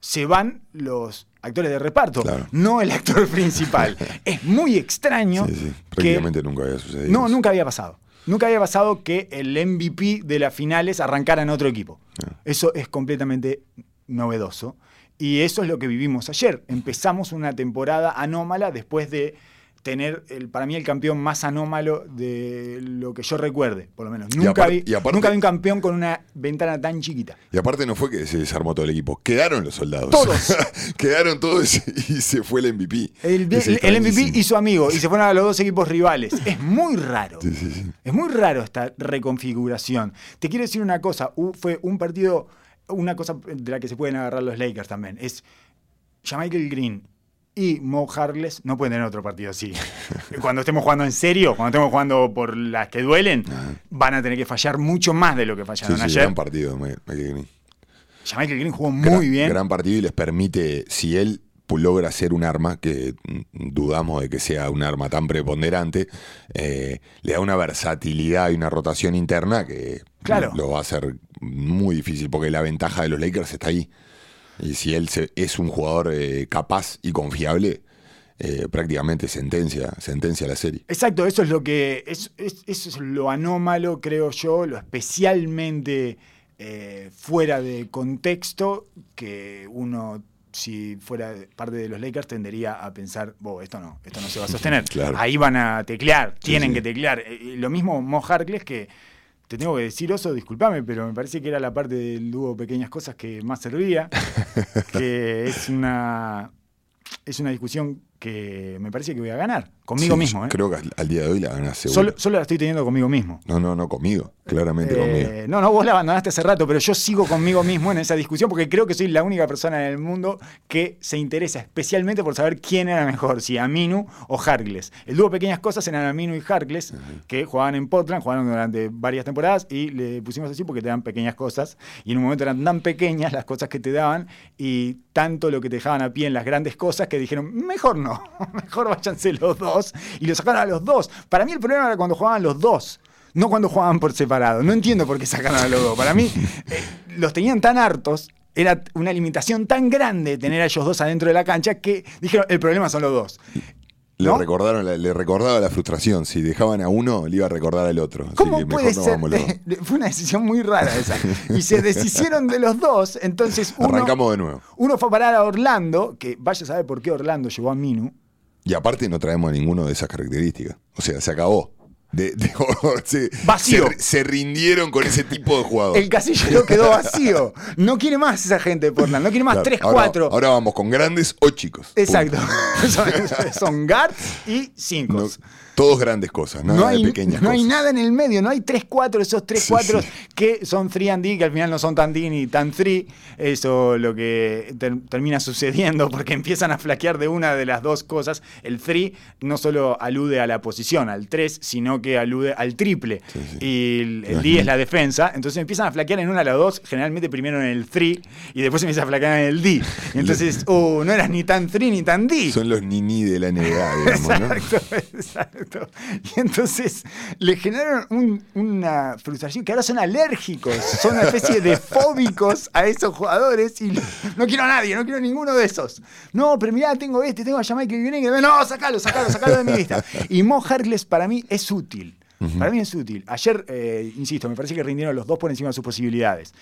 se van los actores de reparto, Claro. no el actor principal. es muy extraño Sí, sí, que prácticamente nunca había sucedido. no, eso. nunca había pasado. Nunca había pasado que el MVP de las finales arrancara en otro equipo. Eso es completamente novedoso. Y eso es lo que vivimos ayer. Empezamos una temporada anómala después de tener, el, para mí, el campeón más anómalo de lo que yo recuerde, por lo menos. Nunca, vi, aparte- nunca vi un campeón con una ventana tan chiquita. Y aparte no fue que se desarmó todo el equipo, quedaron los soldados. Todos. quedaron todos y se fue el MVP. El, Es el- el MVP y su amigo, y se fueron a los dos equipos rivales. Es muy raro. Sí, sí, sí. Es muy raro esta reconfiguración. Te quiero decir una cosa, fue un partido, una cosa de la que se pueden agarrar los Lakers también, es Michael Green y Mo Harless no pueden tener otro partido así. cuando estemos jugando en serio, cuando estemos jugando por las que duelen, van a tener que fallar mucho más de lo que Sí, fallaron sí, ayer. gran partido, Michael Green. Michael Green jugó muy bien. Gran partido y les permite, si él logra ser un arma, que dudamos de que sea un arma tan preponderante, eh, le da una versatilidad y una rotación interna que Claro. lo va a hacer muy difícil, porque la ventaja de los Lakers está ahí. Y si él se- es un jugador eh, capaz y confiable, eh, prácticamente sentencia, sentencia la serie. Exacto, eso es lo que. Es, es- eso es lo anómalo, creo yo, lo especialmente eh, fuera de contexto que uno. Si fuera parte de los Lakers, tendería a pensar, "Bo, esto no, esto no se va a sostener. Claro. Ahí van a teclear, tienen sí. que teclear. Lo mismo Mo Harkless, que te tengo que decir, Oso, discúlpame, pero me parece que era la parte del dúo Pequeñas Cosas que más servía, que es una, es una discusión que me parece que voy a ganar, conmigo Sí, mismo. ¿eh? Creo que al, día de hoy la ganás seguro. Solo, solo la estoy teniendo conmigo mismo. No, no, no, conmigo. Claramente Eh, conmigo. no, no, vos la abandonaste hace rato, pero yo sigo conmigo mismo en esa discusión porque creo que soy la única persona en el mundo que se interesa especialmente por saber quién era mejor, si Aminu o Hargles. El dúo Pequeñas Cosas eran Aminu y Hargles, que jugaban en Portland, jugaron durante varias temporadas y le pusimos así porque te dan pequeñas cosas y en un momento eran tan pequeñas las cosas que te daban y tanto lo que te dejaban a pie en las grandes cosas que dijeron, mejor no, mejor váyanse los dos y lo sacaron a los dos. Para mí el problema era cuando jugaban los dos. No cuando jugaban por separado. No entiendo por qué sacaron a los dos. Para mí, eh, los tenían tan hartos, era una limitación tan grande tener a ellos dos adentro de la cancha que dijeron, el problema son los dos. Le, ¿no? recordaron, la- le recordaba la frustración. Si dejaban a uno, le iba a recordar al otro. Así ¿Cómo que mejor puede ser? Fue una decisión muy rara esa. Y se deshicieron de los dos, entonces uno, Arrancamos de nuevo. uno fue a parar a Orlando, que vaya a saber por qué Orlando llevó a Minu. Y aparte no traemos a ninguno de esas características. O sea, se acabó. De- de- se, Vacío. se- se rindieron con ese tipo de jugadores. El casillero quedó vacío. No quiere más esa gente de Portland, no quiere más Claro, 3, ahora- 4. Ahora, vamos con grandes o chicos. Exacto. Son, son guards y cinco. No- todos grandes cosas, nada no hay, de pequeñas no hay nada en el medio, no hay 3-4, esos 3-4 Sí, sí. que son 3 and D, que al final no son tan D ni tan 3. Eso lo que ter- termina sucediendo porque empiezan a flaquear de una de las dos cosas. El 3 no solo alude a la posición, al 3, sino que alude al triple. Sí. Y el, el D es ni- la defensa. Entonces empiezan a flaquear en una de las dos, generalmente primero en el 3 y después empieza a flaquear en el D. Y entonces, uh, no eras ni tan 3 ni tan D. Son los nini de la NBA, digamos, ¿no? Exacto, exacto. Y entonces le generaron un- una frustración que ahora son alérgicos, son una especie de fóbicos a esos jugadores y no quiero a nadie, no quiero a ninguno de esos. No, pero mirá, tengo este, tengo a Jamaica que no, sacalo, sacalo, sacalo de mi lista. Y Mo Harkless para mí es útil. Para mí es útil. Ayer, eh, insisto, me parece que rindieron los dos por encima de sus posibilidades.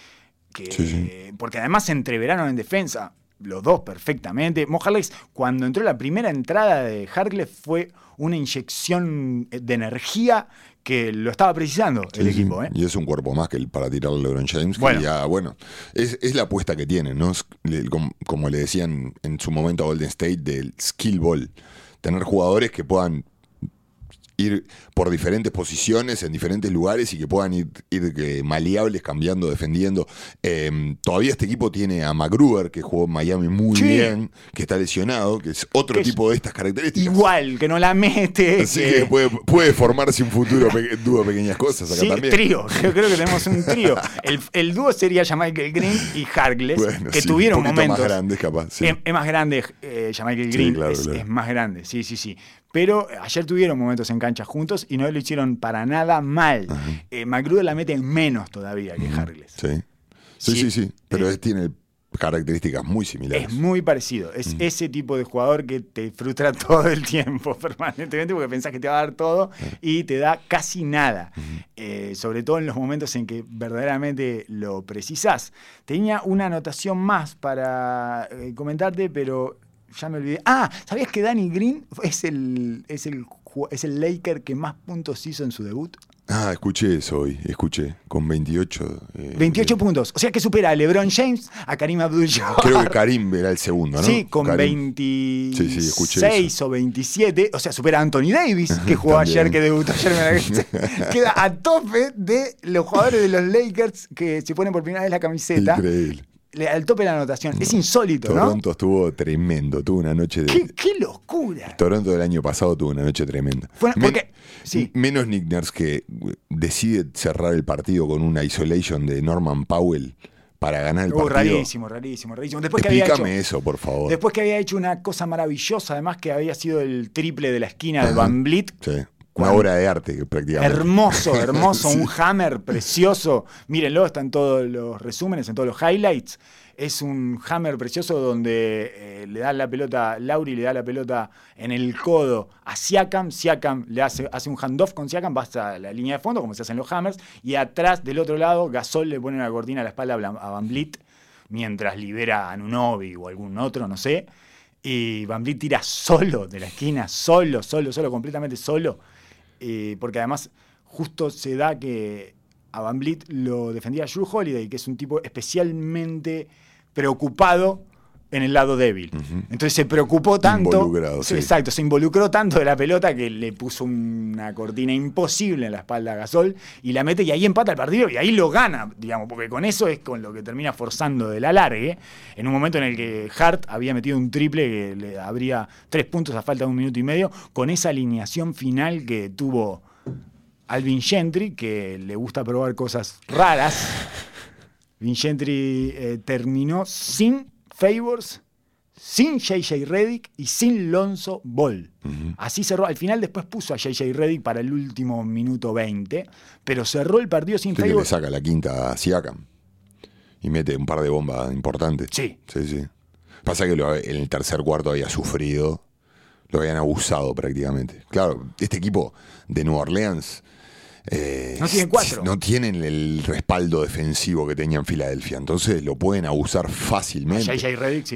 Que, Sí, sí. Porque además se entreveraron en defensa, los dos perfectamente. Mo Harkless, cuando entró la primera entrada de Harkless, fue una inyección de energía que lo estaba precisando el Sí, equipo. ¿eh? Y es un cuerpo más que el para tirar a LeBron James. que Bueno. ya, bueno, es, es la apuesta que tienen, ¿no? Es como, le decían en su momento a Golden State, del skill ball. Tener jugadores que puedan ir por diferentes posiciones en diferentes lugares y que puedan ir, ir, eh, maleables, cambiando, defendiendo. Eh, todavía este equipo tiene a McGruber, que jugó en Miami muy Sí. bien, que está lesionado, que es otro Que tipo de estas características. Igual, que no la mete. Así que puede, puede formarse un futuro pe- dúo de pequeñas cosas acá Sí, también. trío. Yo creo que tenemos un trío. El, el dúo sería Michael Green y Harkless, Bueno, que sí, tuvieron un momentos. más grandes capaz. Es, es más grande eh, Green, claro, es, claro. es más grande, sí, sí, sí. Pero ayer tuvieron momentos en cancha juntos y no lo hicieron para nada mal. Eh, McGruder la mete menos todavía que Harkless. Sí. Sí, Sí. sí, sí. Pero es- tiene características muy similares. Es muy parecido. Es ese tipo de jugador que te frustra todo el tiempo, permanentemente, porque pensás que te va a dar todo y te da casi nada. Eh, sobre todo en los momentos en que verdaderamente lo precisás. Tenía una anotación más para eh, comentarte, pero ya me olvidé. Ah, ¿sabías que Danny Green es el, es el, es el Laker que más puntos hizo en su debut? Ah, escuché eso hoy. Escuché. Con 28. eh, 28 eh, puntos. O sea que supera a LeBron James, a Karim Abdul-Jabbar. Creo que Karim era el segundo, ¿no? Sí, con Karim. 26 Sí, sí, escuché o 27. O sea, supera a Anthony Davis, que jugó ayer, que debutó ayer. en la- Queda a tope de los jugadores de los Lakers que se ponen por primera vez la camiseta. Increíble. Al tope de la anotación. Es insólito, ¿no? Toronto estuvo tremendo. Tuvo una noche de. ¿Qué, qué locura! Toronto del año pasado tuvo una noche tremenda. Fue- Men- porque- sí. Menos Nick Nurse que decide cerrar el partido con una isolation de Norman Powell para ganar el Uh, partido. rarísimo, rarísimo, rarísimo. Después que había hecho, Explícame eso, por favor. después que había hecho una cosa maravillosa, además que había sido el triple de la esquina de Van Vliet, Sí. Una obra de arte, prácticamente. Hermoso, hermoso, Sí. un hammer precioso. Mírenlo, está en todos los resúmenes, en todos los highlights. Es un hammer precioso donde eh, le da la pelota, Lauri le da la pelota en el codo a Siakam. Siakam le hace, hace un handoff con Siakam, va hasta la línea de fondo, como se hacen los hammers. Y atrás, del otro lado, Gasol le pone una cortina a la espalda a Van Vliet, mientras libera a Nunobi o algún otro, no sé. Y Van Vliet tira solo de la esquina, solo, solo, solo, completamente solo. Eh, porque además justo se da que a Van Vliet lo defendía Drew Holiday, que es un tipo especialmente preocupado en el lado débil. Entonces se preocupó tanto. Sí. Exacto, se involucró tanto de la pelota que le puso una cortina imposible en la espalda a Gasol y la mete y ahí empata el partido y ahí lo gana, digamos, porque con eso es con lo que termina forzando de la largue. En un momento en el que Hart había metido un triple que le habría tres puntos a falta de un minuto y medio, con esa alineación final que tuvo Alvin Gentry, que le gusta probar cosas raras. Vin Gentry eh, terminó sin Favors, sin JJ Reddick y sin Lonzo Ball. Así cerró. Al final después puso a JJ Reddick para el último minuto 20, pero cerró el partido sin Sí, que le Favors. saca la quinta a Siakam y mete un par de bombas importantes. Sí. Sí, sí. Pasa que lo- en el tercer cuarto había sufrido, lo habían abusado prácticamente. Claro, este equipo de Nueva Orleans. Eh, No tienen cuatro. No tienen el respaldo defensivo que tenía en Filadelfia. Entonces lo pueden abusar fácilmente. Sí.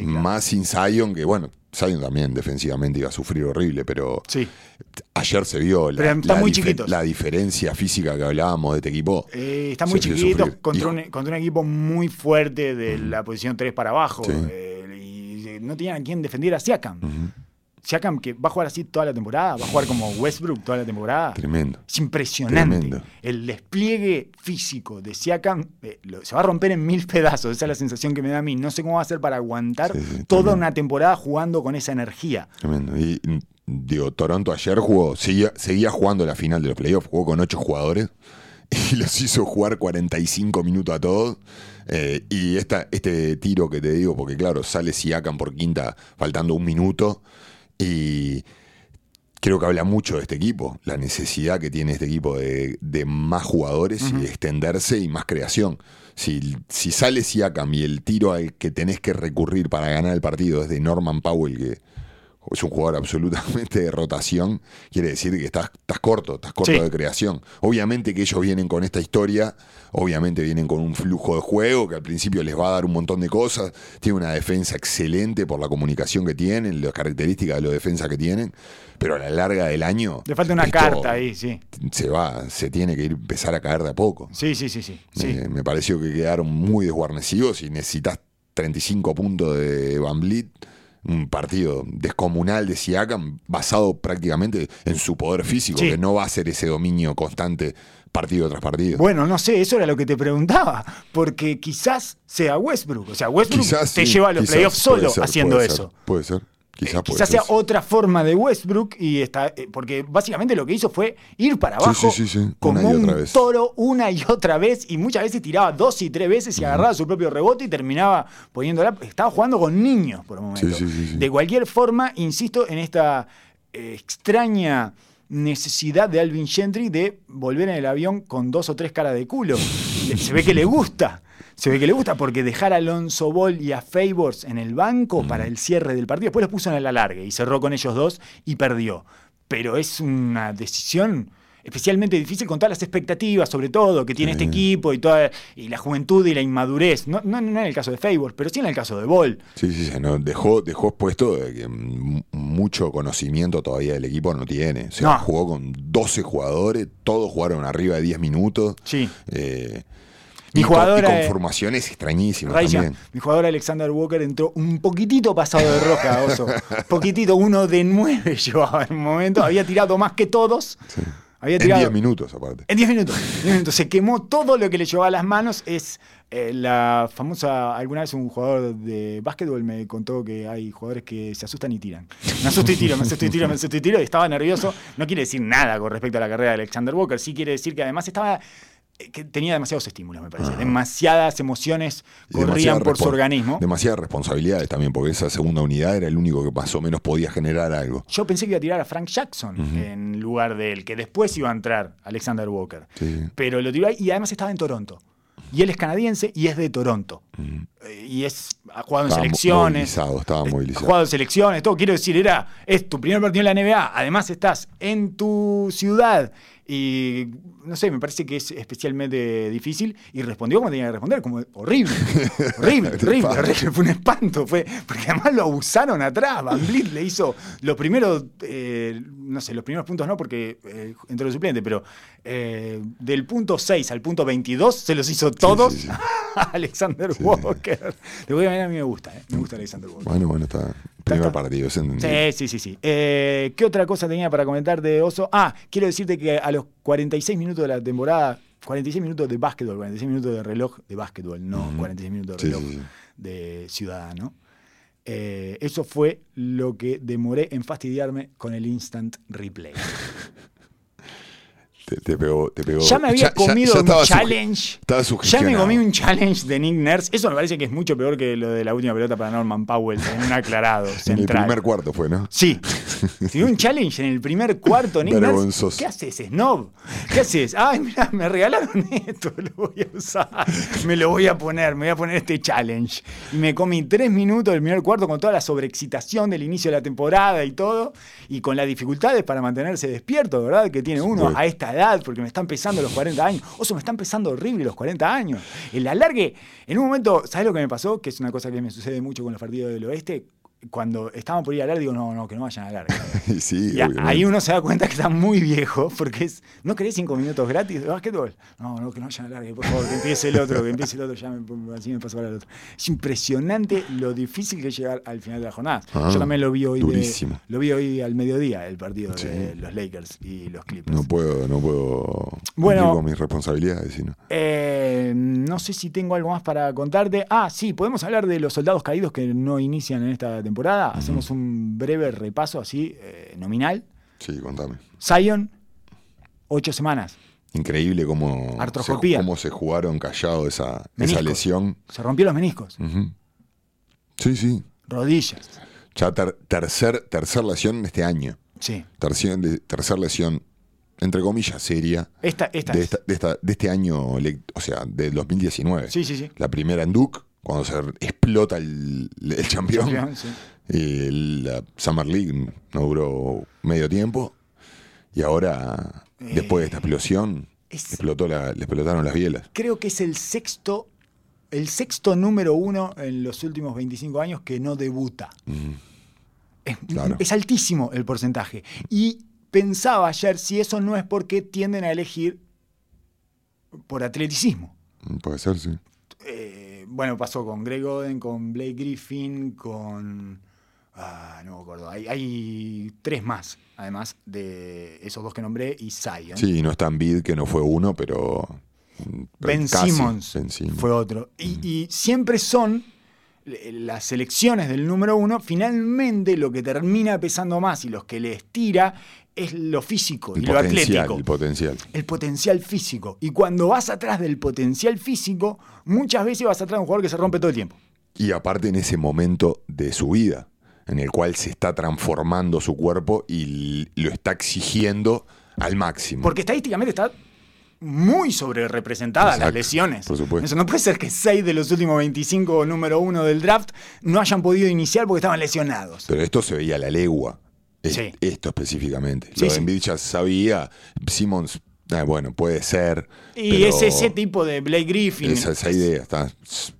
claro. Más sin Zion, que bueno, Zion también defensivamente iba a sufrir horrible, pero Sí. ayer se vio la, muy chiquitos. la diferencia física que hablábamos de este equipo. Eh, está muy chiquito contra un, contra un equipo muy fuerte de la posición 3 para abajo. Sí. eh, y eh, no tenían a quien defender a Siakam. Siakam que va a jugar así toda la temporada, va a jugar como Westbrook toda la temporada. Tremendo. Es impresionante. Tremendo. El despliegue físico de Siakam eh, lo- se va a romper en mil pedazos. Esa es la sensación que me da a mí. No sé cómo va a hacer para aguantar Sí, sí, toda tremendo. una temporada jugando con esa energía. Tremendo. Y digo, Toronto ayer jugó, seguía, seguía jugando la final de los playoffs, jugó con ocho jugadores y los hizo jugar 45 minutos a todos. Eh, y esta, este tiro que te digo, porque claro, sale Siakam por quinta faltando un minuto y creo que habla mucho de este equipo, la necesidad que tiene este equipo de, de más jugadores y de extenderse y más creación. Si, si sale Siakam y el tiro al que tenés que recurrir para ganar el partido es de Norman Powell, que es un jugador absolutamente de rotación, quiere decir que estás, estás corto, estás corto Sí. de creación. Obviamente que ellos vienen con esta historia, obviamente vienen con un flujo de juego que al principio les va a dar un montón de cosas, tiene una defensa excelente por la comunicación que tienen, las características de la defensa que tienen, pero a la larga del año... Le falta una carta ahí, sí. Se va, se tiene que ir, empezar a caer de a poco. Sí, sí, sí, sí. sí. Eh, me pareció que quedaron muy desguarnecidos y necesitas 35 puntos de Van. Un partido descomunal de Siakam basado prácticamente en su poder físico, Sí. que no va a ser ese dominio constante partido tras partido. Bueno, no sé, eso era lo que te preguntaba, porque quizás sea Westbrook. O sea, Westbrook Quizás te sí, lleva a los playoffs solo ser, haciendo puede eso. ser, puede ser. Quizás ser. sea otra forma de Westbrook y está eh, porque básicamente lo que hizo fue ir para abajo sí, sí, sí, como un toro una y otra vez y muchas veces tiraba dos y tres veces y agarraba su propio rebote y terminaba poniéndola. Estaba jugando con niños por un momento. De cualquier forma, insisto en esta eh, extraña necesidad de Alvin Gentry de volver en el avión con dos o tres caras de culo. Se ve que le gusta. Se ve que le gusta porque dejar a Alonso Ball y a Favors en el banco para el cierre del partido, después los puso en el alargue y cerró con ellos dos y perdió. Pero es una decisión especialmente difícil con todas las expectativas, sobre todo, que tiene este equipo y toda y la juventud y la inmadurez. No, no, no en el caso de Favors, pero sí en el caso de Ball. Sí, sí, sí, no, dejó, dejó expuesto de que mucho conocimiento todavía del equipo no tiene. O sea, jugó con 12 jugadores, todos jugaron arriba de 10 minutos. Sí. Eh, Mi jugadora, y con formaciones extrañísimas también. mi jugador Alexander Walker entró un poquitito pasado de roja, oso. poquitito, uno de nueve llevaba en un momento. Había tirado más que todos. Había En tirado. 10 minutos aparte. En 10 minutos. en 10 minutos. Se quemó todo lo que le llevaba a las manos. Es eh, la famosa. Alguna vez un jugador de básquetbol me contó que hay jugadores que se asustan y tiran. Me asusto y tiro, me asusto y tiro, me asusto y tiro. Y estaba nervioso. No quiere decir nada con respecto a la carrera de Alexander Walker. Sí quiere decir que además estaba. Eh, que tenía demasiados estímulos, me parece. Demasiadas emociones corrían por su organismo. Demasiadas responsabilidades también, porque esa segunda unidad era el único que más o menos podía generar algo. Yo pensé que iba a tirar a Frank Jackson en lugar de él, que después iba a entrar Alexander Walker. Sí. Pero lo tiró ahí y además estaba en Toronto. Y él es canadiense y es de Toronto. Eh, Y es ha jugado en Estaba selecciones. movilizado, estaba eh, movilizado. Ha jugado en selecciones, todo. Quiero decir, era, es tu primer partido en la NBA. Además, estás en tu ciudad. Y no sé, me parece que es especialmente difícil. Y respondió como tenía que responder, como horrible. Horrible, horrible, horrible. Fue un espanto. Fue, porque además lo abusaron atrás. Van Vliet le hizo los primeros, eh, no sé, los primeros puntos no, porque eh, entró el suplente, pero eh, del punto 6 al punto 22 se los hizo todos sí, sí. a Alexander Walker. Le voy a a mí me gusta, eh, me gusta Alexander Walker. Bueno, bueno, está. Primer partido, es. Sí, sí, sí, sí. Eh, ¿Qué otra cosa tenía para comentar de Oso? Ah, quiero decirte que a los 46 minutos de la temporada, 46 minutos de básquetbol, 46 minutos de reloj de básquetbol, no Ujú. 46 minutos de reloj sí, sí. de ciudadano. Eh, eso fue lo que demoré en fastidiarme con el instant replay. Te, te pegó, te pegó. Ya me había comido un estaba challenge. estaba Ya me comí un challenge de Nick Nurse. Eso me parece que es mucho peor que lo de la última pelota para Norman Powell en un aclarado En el primer cuarto fue, ¿no? Sí. Si un challenge en el primer cuarto, Nick Nurse. ¿Qué haces, Snob? ¿Qué haces? Ay, mira, me regalaron esto, lo voy a usar. Me lo voy a poner, me voy a poner este challenge. Y me comí tres minutos del primer cuarto con toda la sobreexcitación del inicio de la temporada y todo. Y con las dificultades para mantenerse despierto, ¿verdad? Que tiene uno a esta edad, porque me están pesando los 40 años. Oso, me están pesando horrible los 40 años. El alargue, en un momento, ¿sabes lo que me pasó? Que es una cosa que me sucede mucho con los partidos del oeste. Cuando estaban por ir a alargue, digo, no, no, que no vayan a. Y sí, Y a- obviamente. ahí uno se da cuenta que está muy viejo, porque es, ¿no querés cinco minutos gratis de básquetbol? No, no, que no vayan a largue, por favor, que empiece el otro, que empiece el otro, ya me, así me paso para el otro. Es impresionante lo difícil que es llegar al final de la jornada. Ah, Yo también lo vi hoy de- lo vi hoy al mediodía, el partido Sí. de los Lakers y los Clippers. No puedo, no puedo Bueno. con mis responsabilidades, sino. Eh, no sé si tengo algo más para contarte. Ah, sí, podemos hablar de los soldados caídos que no inician en esta temporada. Hacemos un breve repaso así, eh, nominal. Sí, contame. Zion, ocho semanas. Increíble cómo se, cómo se jugaron callado esa, esa lesión. Se rompió los meniscos. Sí, sí. rodillas. Ya ter- tercer, tercer lesión este año. Sí. Tercer, de- tercer lesión, entre comillas, seria. Esta, esta De, es. esta- de, esta- de este año, o sea, del 2019. Sí, sí, sí. La primera en Duke, cuando se explota el, el campeón. Campeón, sí. Y la Summer League no duró medio tiempo. Y ahora, después de esta explosión, Eh, es- explotó la, le explotaron las bielas. Creo que es el sexto, el sexto número uno en los últimos 25 años que no debuta. Mm. Es, Claro. es altísimo el porcentaje. Y pensaba ayer si eso no es porque tienden a elegir por atleticismo. Puede ser, sí. Eh, bueno, pasó con Greg Oden, con Blake Griffin, con. Ah, no me acuerdo. Hay, hay tres más, además de esos dos que nombré, y Zion. Sí, no es tan bid que no fue uno, pero. mm, Ben casi. Simmons Ben Simmons. fue otro. Y, y siempre son eh, las selecciones del número uno, finalmente lo que termina pesando más y los que le estira es lo físico El y lo atlético. el potencial. el potencial físico. Y cuando vas atrás del potencial físico, muchas veces vas atrás de un jugador que se rompe todo el tiempo. Y aparte en ese momento de su vida, en el cual se está transformando su cuerpo y lo está exigiendo al máximo. Porque estadísticamente está muy sobre representadas las lesiones. por supuesto. Eso no puede ser que 6 de los últimos 25 número uno del draft no hayan podido iniciar porque estaban lesionados. Pero esto se veía a la legua. Es- Sí. Esto específicamente. Sí, Lo de sabía. Simmons, ah, bueno, puede ser. Y es ese tipo de Blake Griffin. Esa, esa idea está.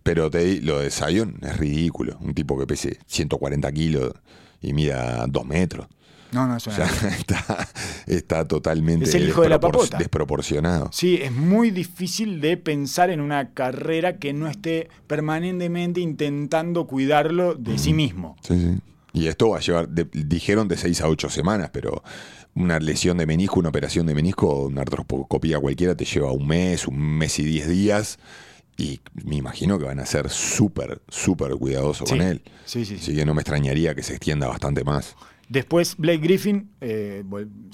Pero te, di- lo de Zion es ridículo. Un tipo que pese 140 kilos y mida 2 metros. No, no, es O sea, está, está totalmente Es el hijo de la papota. desproporcionado. Sí, es muy difícil de pensar en una carrera que no esté permanentemente intentando cuidarlo de sí mismo. Sí, sí. Y esto va a llevar, de- dijeron de 6 a 8 semanas, pero una lesión de menisco, una operación de menisco, una artroscopía cualquiera te lleva un mes, un mes y 10 días. Y me imagino que van a ser súper, súper cuidadosos Sí. con él. Sí, sí, sí. Así que no me extrañaría que se extienda bastante más. Después Blake Griffin eh,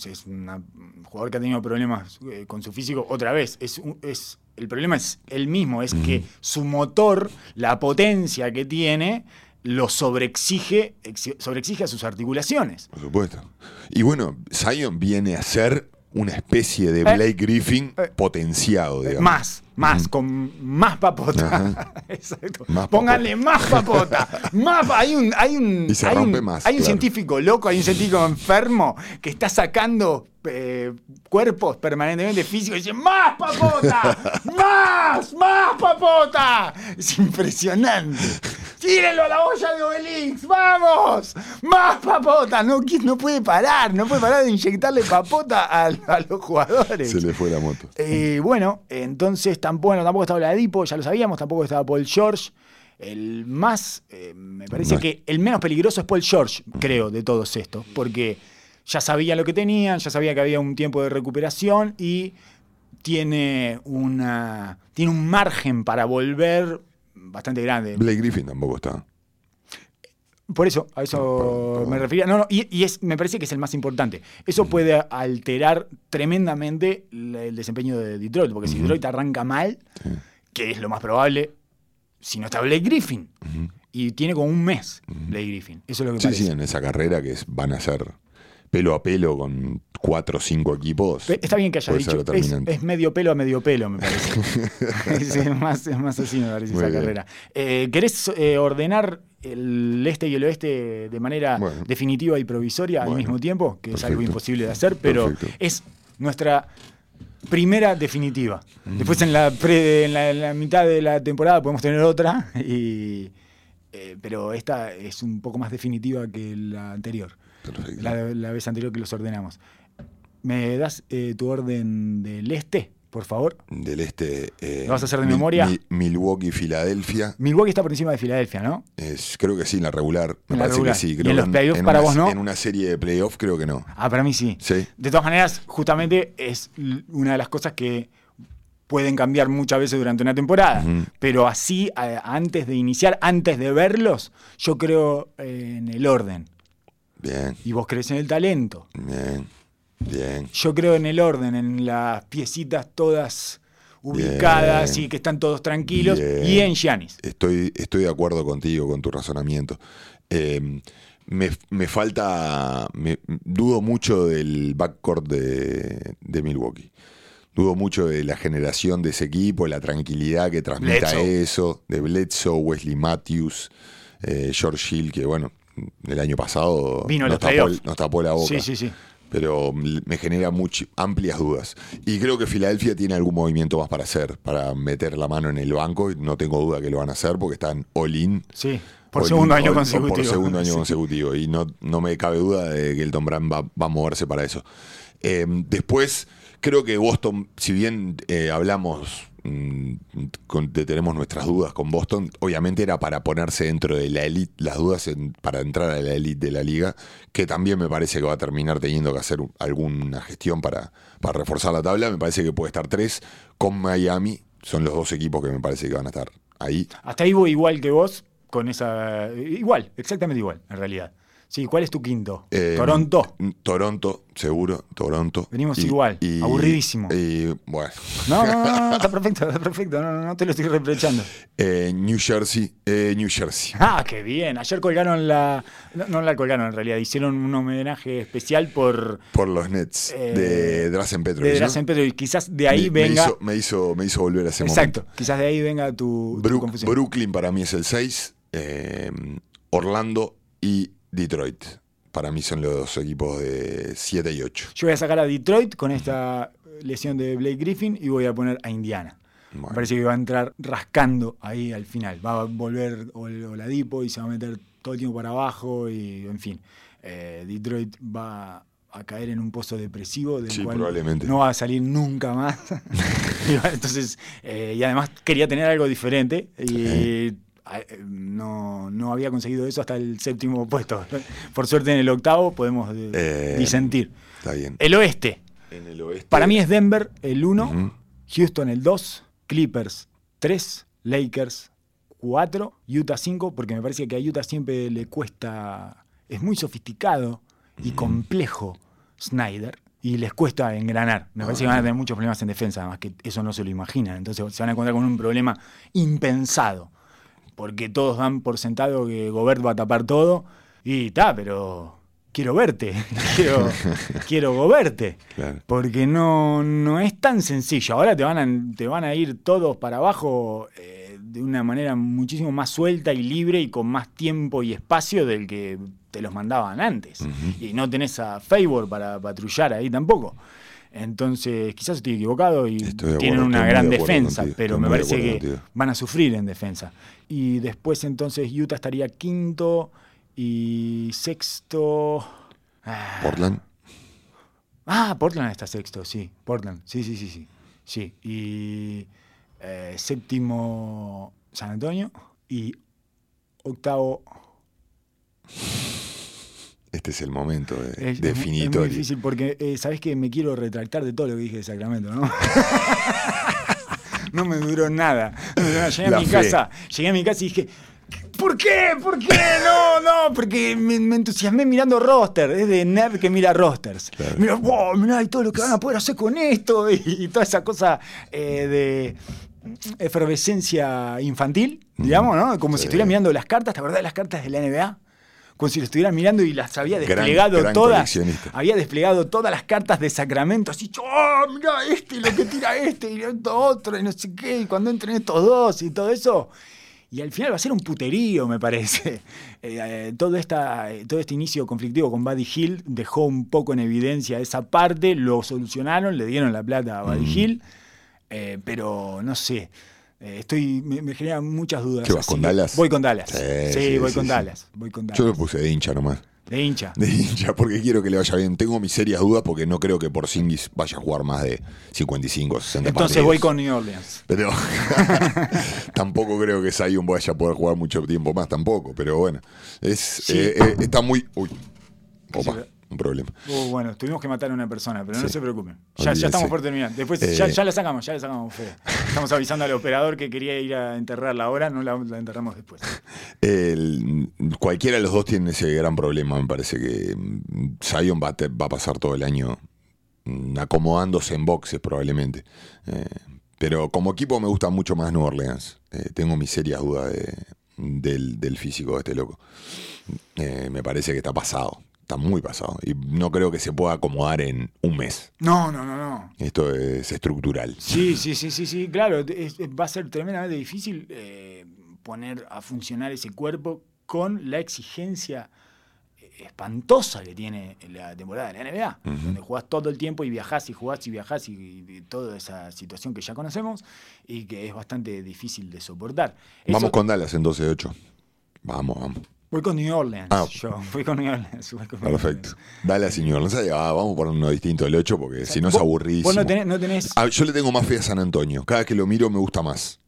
es una- un jugador que ha tenido problemas eh, con su físico otra vez. Es, es, el problema es el mismo, es que su motor, la potencia que tiene, lo sobreexige, exi- sobreexige a sus articulaciones. Por supuesto. Y bueno, Zion viene a ser una especie de Eh. Blake Griffin Eh. potenciado, digamos. Más, Más, con más papota. Exacto. Más Pónganle más papota. más, hay un, hay un, Y se hay rompe un, más, hay un científico loco, hay un científico enfermo que está sacando eh, cuerpos permanentemente físicos y dice, ¡más papota! ¡Más! ¡Más papota! Es impresionante. ¡Tírenlo a la olla de Obelix! ¡Vamos! ¡Más papota! No, no puede parar, no puede parar de inyectarle papota a, a los jugadores. Se le fue la moto. Eh, bueno, entonces tampoco, bueno, tampoco estaba ya lo sabíamos, tampoco estaba Paul George. El más, eh, me parece que el menos peligroso es Paul George, creo, de todos estos, porque ya sabía lo que tenían, ya sabía que había un tiempo de recuperación y tiene, una, tiene un margen para volver bastante grande. Blake Griffin tampoco está. Por eso, a eso Perdón, me refería. No, no, y, y es, me parece que es el más importante. Eso puede alterar tremendamente el desempeño de Detroit, porque si Detroit arranca mal, que es lo más probable, si no está Blake Griffin, y tiene como un mes Blake Griffin. Eso es lo que Sí, parece. sí, en esa carrera que es- van a ser pelo a pelo con cuatro o cinco equipos. Está bien que haya dicho, es, es medio pelo a medio pelo, me parece. es, es más, es más así, me parece, Muy esa bien. carrera. Eh, ¿Querés eh, ordenar el este y el oeste de manera Bueno. definitiva y provisoria al mismo tiempo? Que es algo imposible de hacer, pero Perfecto. es nuestra primera definitiva. Después en la, pre- en la, en la mitad de la temporada podemos tener otra, y, eh, pero esta es un poco más definitiva que la anterior la vez anterior que los ordenamos. ¿Me das eh, tu orden del este, por favor? Del este. eh, ¿Lo vas a hacer de memoria? Mil- Milwaukee, Filadelfia. Milwaukee está por encima de Filadelfia, ¿no? Es, creo que sí, en la regular. Me En la parece regular. que sí. ¿Y Creo en que los playoffs para una- vos no? En una serie de playoffs creo que no. Ah, para mí sí. Sí. De todas maneras, justamente es una de las cosas que pueden cambiar muchas veces durante una temporada. Pero así, a- antes de iniciar, antes de verlos, yo creo eh, en el orden. Bien, Y vos crees en el talento. bien, bien. Yo creo en el orden, en las piecitas todas ubicadas Bien. y que están todos tranquilos. Bien. Y en Giannis. Estoy, estoy de acuerdo contigo, con tu razonamiento. Eh, me, me falta. me- dudo mucho del backcourt de, de Milwaukee. Dudo mucho de la generación de ese equipo, la tranquilidad que transmita Bledsoe. eso, de Bledsoe, Wesley Matthews, eh, George Hill, que bueno, el año pasado Vino nos, tapó, nos tapó la boca Sí, sí, sí. Pero me genera much- amplias dudas. Y creo que Filadelfia tiene algún movimiento más para hacer, para meter la mano en el banco, y no tengo duda que lo van a hacer porque están all-in. Sí. Por All-in, segundo año all- consecutivo. Por segundo año Sí. consecutivo. Y no, no me cabe duda de que el Tom Brand va, va a moverse para eso. Eh, después, creo que Boston, si bien eh, hablamos, con- de- tenemos nuestras dudas con Boston, obviamente era para ponerse dentro de la elite, las dudas para entrar a la elite de la liga, que también me parece que va a terminar teniendo que hacer alguna gestión para, para reforzar la tabla. Me parece que puede estar tres con Miami. Son los dos equipos que me parece que van a estar ahí. Hasta ahí voy igual que vos, con esa. Igual, exactamente igual, en realidad. Sí, ¿cuál es tu quinto? Eh, Toronto. Toronto, seguro, Toronto. Venimos igual, aburridísimo. Y bueno, No, no, no, no, está perfecto, está perfecto. No, no, no te lo estoy reprochando. eh, New Jersey, eh, New Jersey. Ah, qué bien. Ayer colgaron la. No, no la colgaron en realidad, hicieron un homenaje especial por. Por los Nets Eh, de Drazen Petrovic. De. Drazen Petrovic. Quizás de ahí me, me venga. hizo, me, hizo, me hizo volver a ese exacto, momento. quizás de ahí venga tu, tu Brook- confusión. Brooklyn para mí es el 6. Orlando y Detroit. Para mí son los dos equipos de 7 y 8. Yo voy a sacar a Detroit con esta lesión de Blake Griffin y voy a poner a Indiana. Me parece que va a entrar rascando ahí al final. Va a volver Ol- Oladipo y se va a meter todo el tiempo para abajo y en fin. Eh, Detroit va a caer en un pozo depresivo del Sí, cual no va a salir nunca más. Y bueno, Entonces, eh, y además quería tener algo diferente y no, no había conseguido eso hasta el séptimo puesto. Por suerte en el octavo podemos eh, Eh, disentir. Está bien. El oeste. en el oeste. Para mí es Denver el 1, Ujú. Houston el 2, Clippers 3, Lakers 4, Utah 5, porque me parece que a Utah siempre le cuesta, es muy sofisticado y complejo Snyder. Y les cuesta engranar. Me parece que van a tener muchos problemas en defensa, además que eso no se lo imaginan. Entonces se van a encontrar con un problema impensado. Porque todos dan por sentado que Gobert va a tapar todo. Y está, pero quiero verte, quiero, quiero goberte. Claro. Porque no, no es tan sencillo. Ahora te van a, te van a ir todos para abajo eh, de una manera muchísimo más suelta y libre y con más tiempo y espacio del que te los mandaban antes. Y no tenés a Favor para patrullar ahí tampoco. Entonces, quizás estoy equivocado y Estoy tienen acuerdo, una gran defensa, contigo, pero me parece que contigo. van a sufrir en defensa. Y después entonces Utah estaría quinto y sexto. Ah, Portland. Ah, Portland está sexto, sí. Portland, sí, sí, sí, sí. Sí. Y eh, séptimo San Antonio y octavo. Este es el momento de- Es, es es definitorio. muy difícil porque, eh, ¿sabés que me quiero retractar de todo lo que dije de Sacramento, no? no me duró nada. Llegué La a mi fe. casa, llegué a mi casa y dije, ¿por qué? ¿Por qué? No, no, porque me, me entusiasmé mirando roster, es de nerd que mira rosters. Claro. Mira, wow, mirá, y todo lo que van a poder hacer con esto y, y toda esa cosa eh, de efervescencia infantil, digamos, ¿no? Como si estuviera mirando las cartas, ¿te acordás de las cartas de la NBA? Como si lo estuvieran mirando y las había desplegado gran todas. Había desplegado todas las cartas de Sacramento, así, ¡oh, mira este, lo que tira este, y esto otro, y no sé qué, y cuando entren estos dos y todo eso. Y al final va a ser un puterío, me parece. Eh, eh, todo, esta, eh, todo este inicio conflictivo con Buddy Hill dejó un poco en evidencia esa parte, lo solucionaron, le dieron la plata a Buddy Mm. Hill, pero no sé. Eh, estoy, me, me generan muchas dudas. ¿Qué vas, con Dallas? Voy con Dallas. Sí, Sí, sí, voy sí, con. Dallas. Voy con Dallas. Yo lo puse de hincha nomás. De hincha. De hincha, porque quiero que le vaya bien. Tengo mis serias dudas porque no creo que por Singis vaya a jugar más de 55 o 60 Entonces partidos. voy con New Orleans. Pero tampoco creo que Zion vaya a poder jugar mucho tiempo más tampoco. Pero bueno, es, eh, eh, está muy... Uy, ¿Qué opa, un problema. Uh, bueno, tuvimos que matar a una persona, pero no se preocupen. Ya, ya estamos por terminar. Después Eh, ya, ya la sacamos, ya la sacamos, Fede. Estamos avisando al operador que quería ir a enterrarla ahora, no la, la enterramos después. El- cualquiera de los dos tiene ese gran problema. Me parece que mm, Zion va a, te- va a pasar todo el año mm, acomodándose en boxes probablemente. Eh, pero como equipo me gusta mucho más New Orleans. Eh, tengo mis serias dudas de- del, del físico de este loco. Eh, me parece que está pasado. Está muy pasado. Y no creo que se pueda acomodar en un mes. No, no, no, no. Esto es estructural. Sí, sí, sí, sí, sí, claro. es- va a ser tremendamente difícil eh, poner a funcionar ese cuerpo con la exigencia espantosa que tiene la temporada de la NBA, donde jugás todo el tiempo y viajás y jugás y viajás y, y toda esa situación que ya conocemos y que es bastante difícil de soportar. Eso- Vamos con Dallas en 12 de 8. Vamos, vamos. Voy con New Orleans, Ah. yo. Voy con New Orleans. voy con New Perfecto. Orleans. Dallas y New Orleans. Ah, vamos por uno distinto del 8 porque si no es aburridísimo. Vos no tenés, no tenés Ah, yo le tengo más fe a San Antonio. Cada que lo miro me gusta más.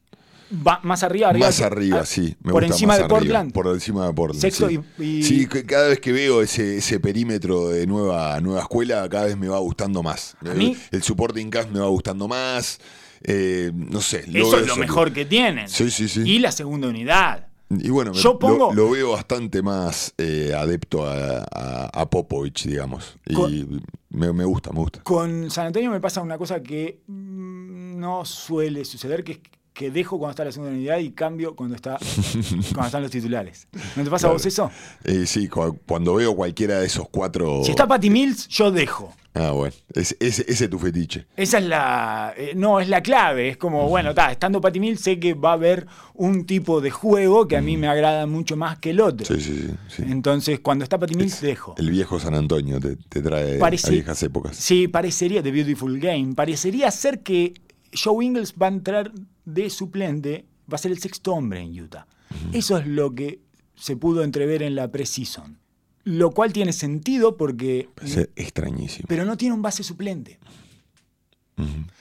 va- más arriba, arriba. más que- arriba, ah, sí. Me por gusta encima más de arriba, Portland. Por encima de Portland. Sexto sí. y- y- Sí, cada vez que veo ese, ese perímetro de nueva, nueva escuela, cada vez me va gustando más. A mí- el, el supporting cast me va gustando más. Eh, no sé. Eso es lo mejor que tienen. Sí, sí, sí. Y la segunda unidad. Y bueno, me- Yo pongo- lo, lo veo bastante más eh, adepto a, a, a Popovich, digamos. Y Con- me, me gusta, me gusta. Con San Antonio me pasa una cosa que mm, no suele suceder, que es que dejo cuando está la segunda unidad y cambio cuando está cuando están los titulares. ¿No te pasa a vos eso? Eh, sí, cu- cuando veo cualquiera de esos cuatro. Si está Patty Mills, yo dejo. Ah, bueno. Es- ese, ese es tu fetiche. Esa es la. eh, no, es la clave. Es como, bueno, está, estando Patty Mills, sé que va a haber un tipo de juego que a mí me agrada mucho más que el otro. Sí, sí, sí. sí. Entonces, cuando está Patty Mills, dejo. El viejo San Antonio te, te trae Parece- a viejas épocas. Sí, parecería, The Beautiful Game, parecería ser que Joe Ingles va a entrar de suplente, va a ser el sexto hombre en Utah. Eso es lo que se pudo entrever en la preseason. Lo cual tiene sentido porque... Parece extrañísimo. Pero no tiene un base suplente.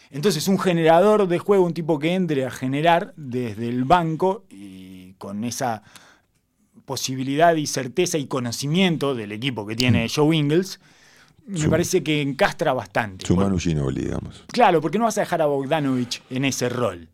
Entonces, un generador de juego, un tipo que entre a generar desde el banco y con esa posibilidad y certeza y conocimiento del equipo que tiene Joe Ingles, me Su- parece que encastra bastante. Su Manu Ginobili, digamos. Claro, porque no vas a dejar a Bogdanovich en ese rol.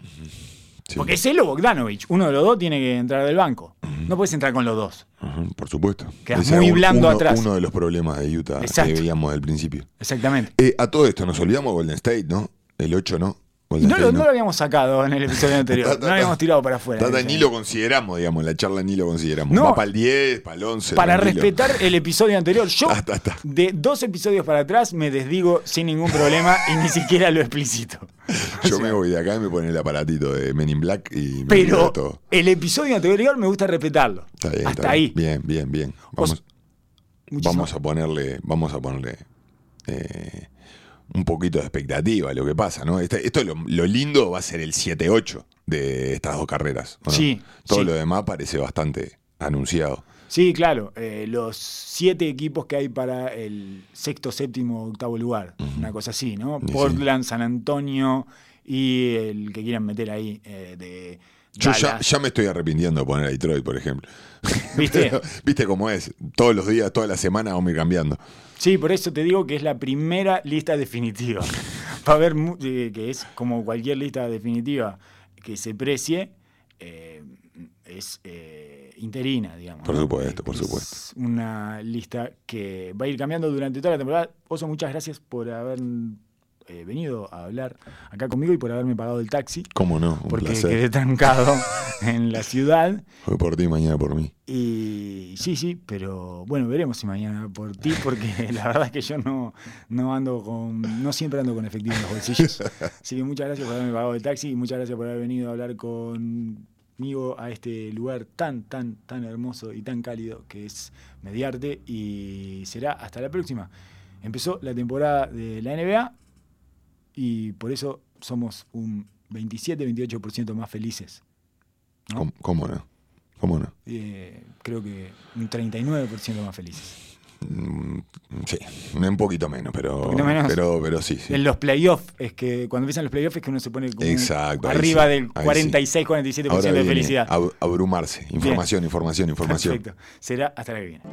Sí. Porque es él o Bogdanovich. Uno de los dos tiene que entrar del banco. No puedes entrar con los dos. Ujú, por supuesto. Quedas Ese muy blando uno, atrás. Uno de los problemas de Utah Exacto. que veíamos al principio. Exactamente. Eh, a todo esto, nos olvidamos de Golden State, ¿no? El 8, ¿no? No lo, no habíamos sacado en el episodio anterior. Ta, ta, no lo habíamos tirado para afuera. Ni lo consideramos, digamos, en la charla ni lo consideramos. No. Va para el 10, para el 11. Para respetar el episodio anterior. Yo, de dos episodios para atrás, me desdigo sin ningún problema y ni siquiera lo explicito. Yo me voy de acá y me pone el aparatito de Men in Black y me Pero todo. el episodio anterior me gusta respetarlo. Está bien, Hasta está ahí. Bien, bien, bien. Vamos, vamos a ponerle, vamos a ponerle eh, un poquito de expectativa lo que pasa, ¿no? Este- esto lo, lo lindo va a ser el 7-8 de estas dos carreras. Sí, Todo sí. lo demás parece bastante anunciado. Sí, claro. eh, los siete equipos que hay para el sexto, séptimo, octavo lugar. Una cosa así, ¿no? Sí. Portland, San Antonio y el que quieran meter ahí eh, de Yo ya me estoy arrepintiendo de poner a Detroit, por ejemplo. ¿Viste? Pero, ¿Viste cómo es? Todos los días, toda la semana vamos a ir cambiando. Sí, por eso te digo que es la primera lista definitiva. Para ver mu- eh, que es como cualquier lista definitiva que se precie, eh, es eh, interina, digamos. Por ¿no? supuesto, por Es supuesto. una lista que va a ir cambiando durante toda la temporada. Oso, muchas gracias por haber eh, venido a hablar acá conmigo y por haberme pagado el taxi. ¿Cómo no? Un Porque placer. quedé trancado en la ciudad. Hoy por ti, mañana por mí. Y sí, sí, pero bueno, veremos si mañana por ti, porque la verdad es que yo no, no ando con, no siempre ando con efectivo en los bolsillos. Así que muchas gracias por haberme pagado el taxi y muchas gracias por haber venido a hablar conmigo a este lugar tan, tan, tan hermoso y tan cálido que es Mediarte. Y será hasta la próxima. Empezó la temporada de la NBA y por eso somos un 27-28% más felices. ¿no? ¿Cómo, cómo no? ¿Cómo no? Eh, creo que un 39% más felices. Mm, Sí, un poquito menos, pero, poquito menos. pero, pero sí, sí. En los playoffs, es que cuando empiezan los playoffs es que uno se pone como Exacto, arriba sí, del ahí 46-47% Ahora de felicidad. ab- abrumarse. Información, información, información. Perfecto. Será hasta la que viene.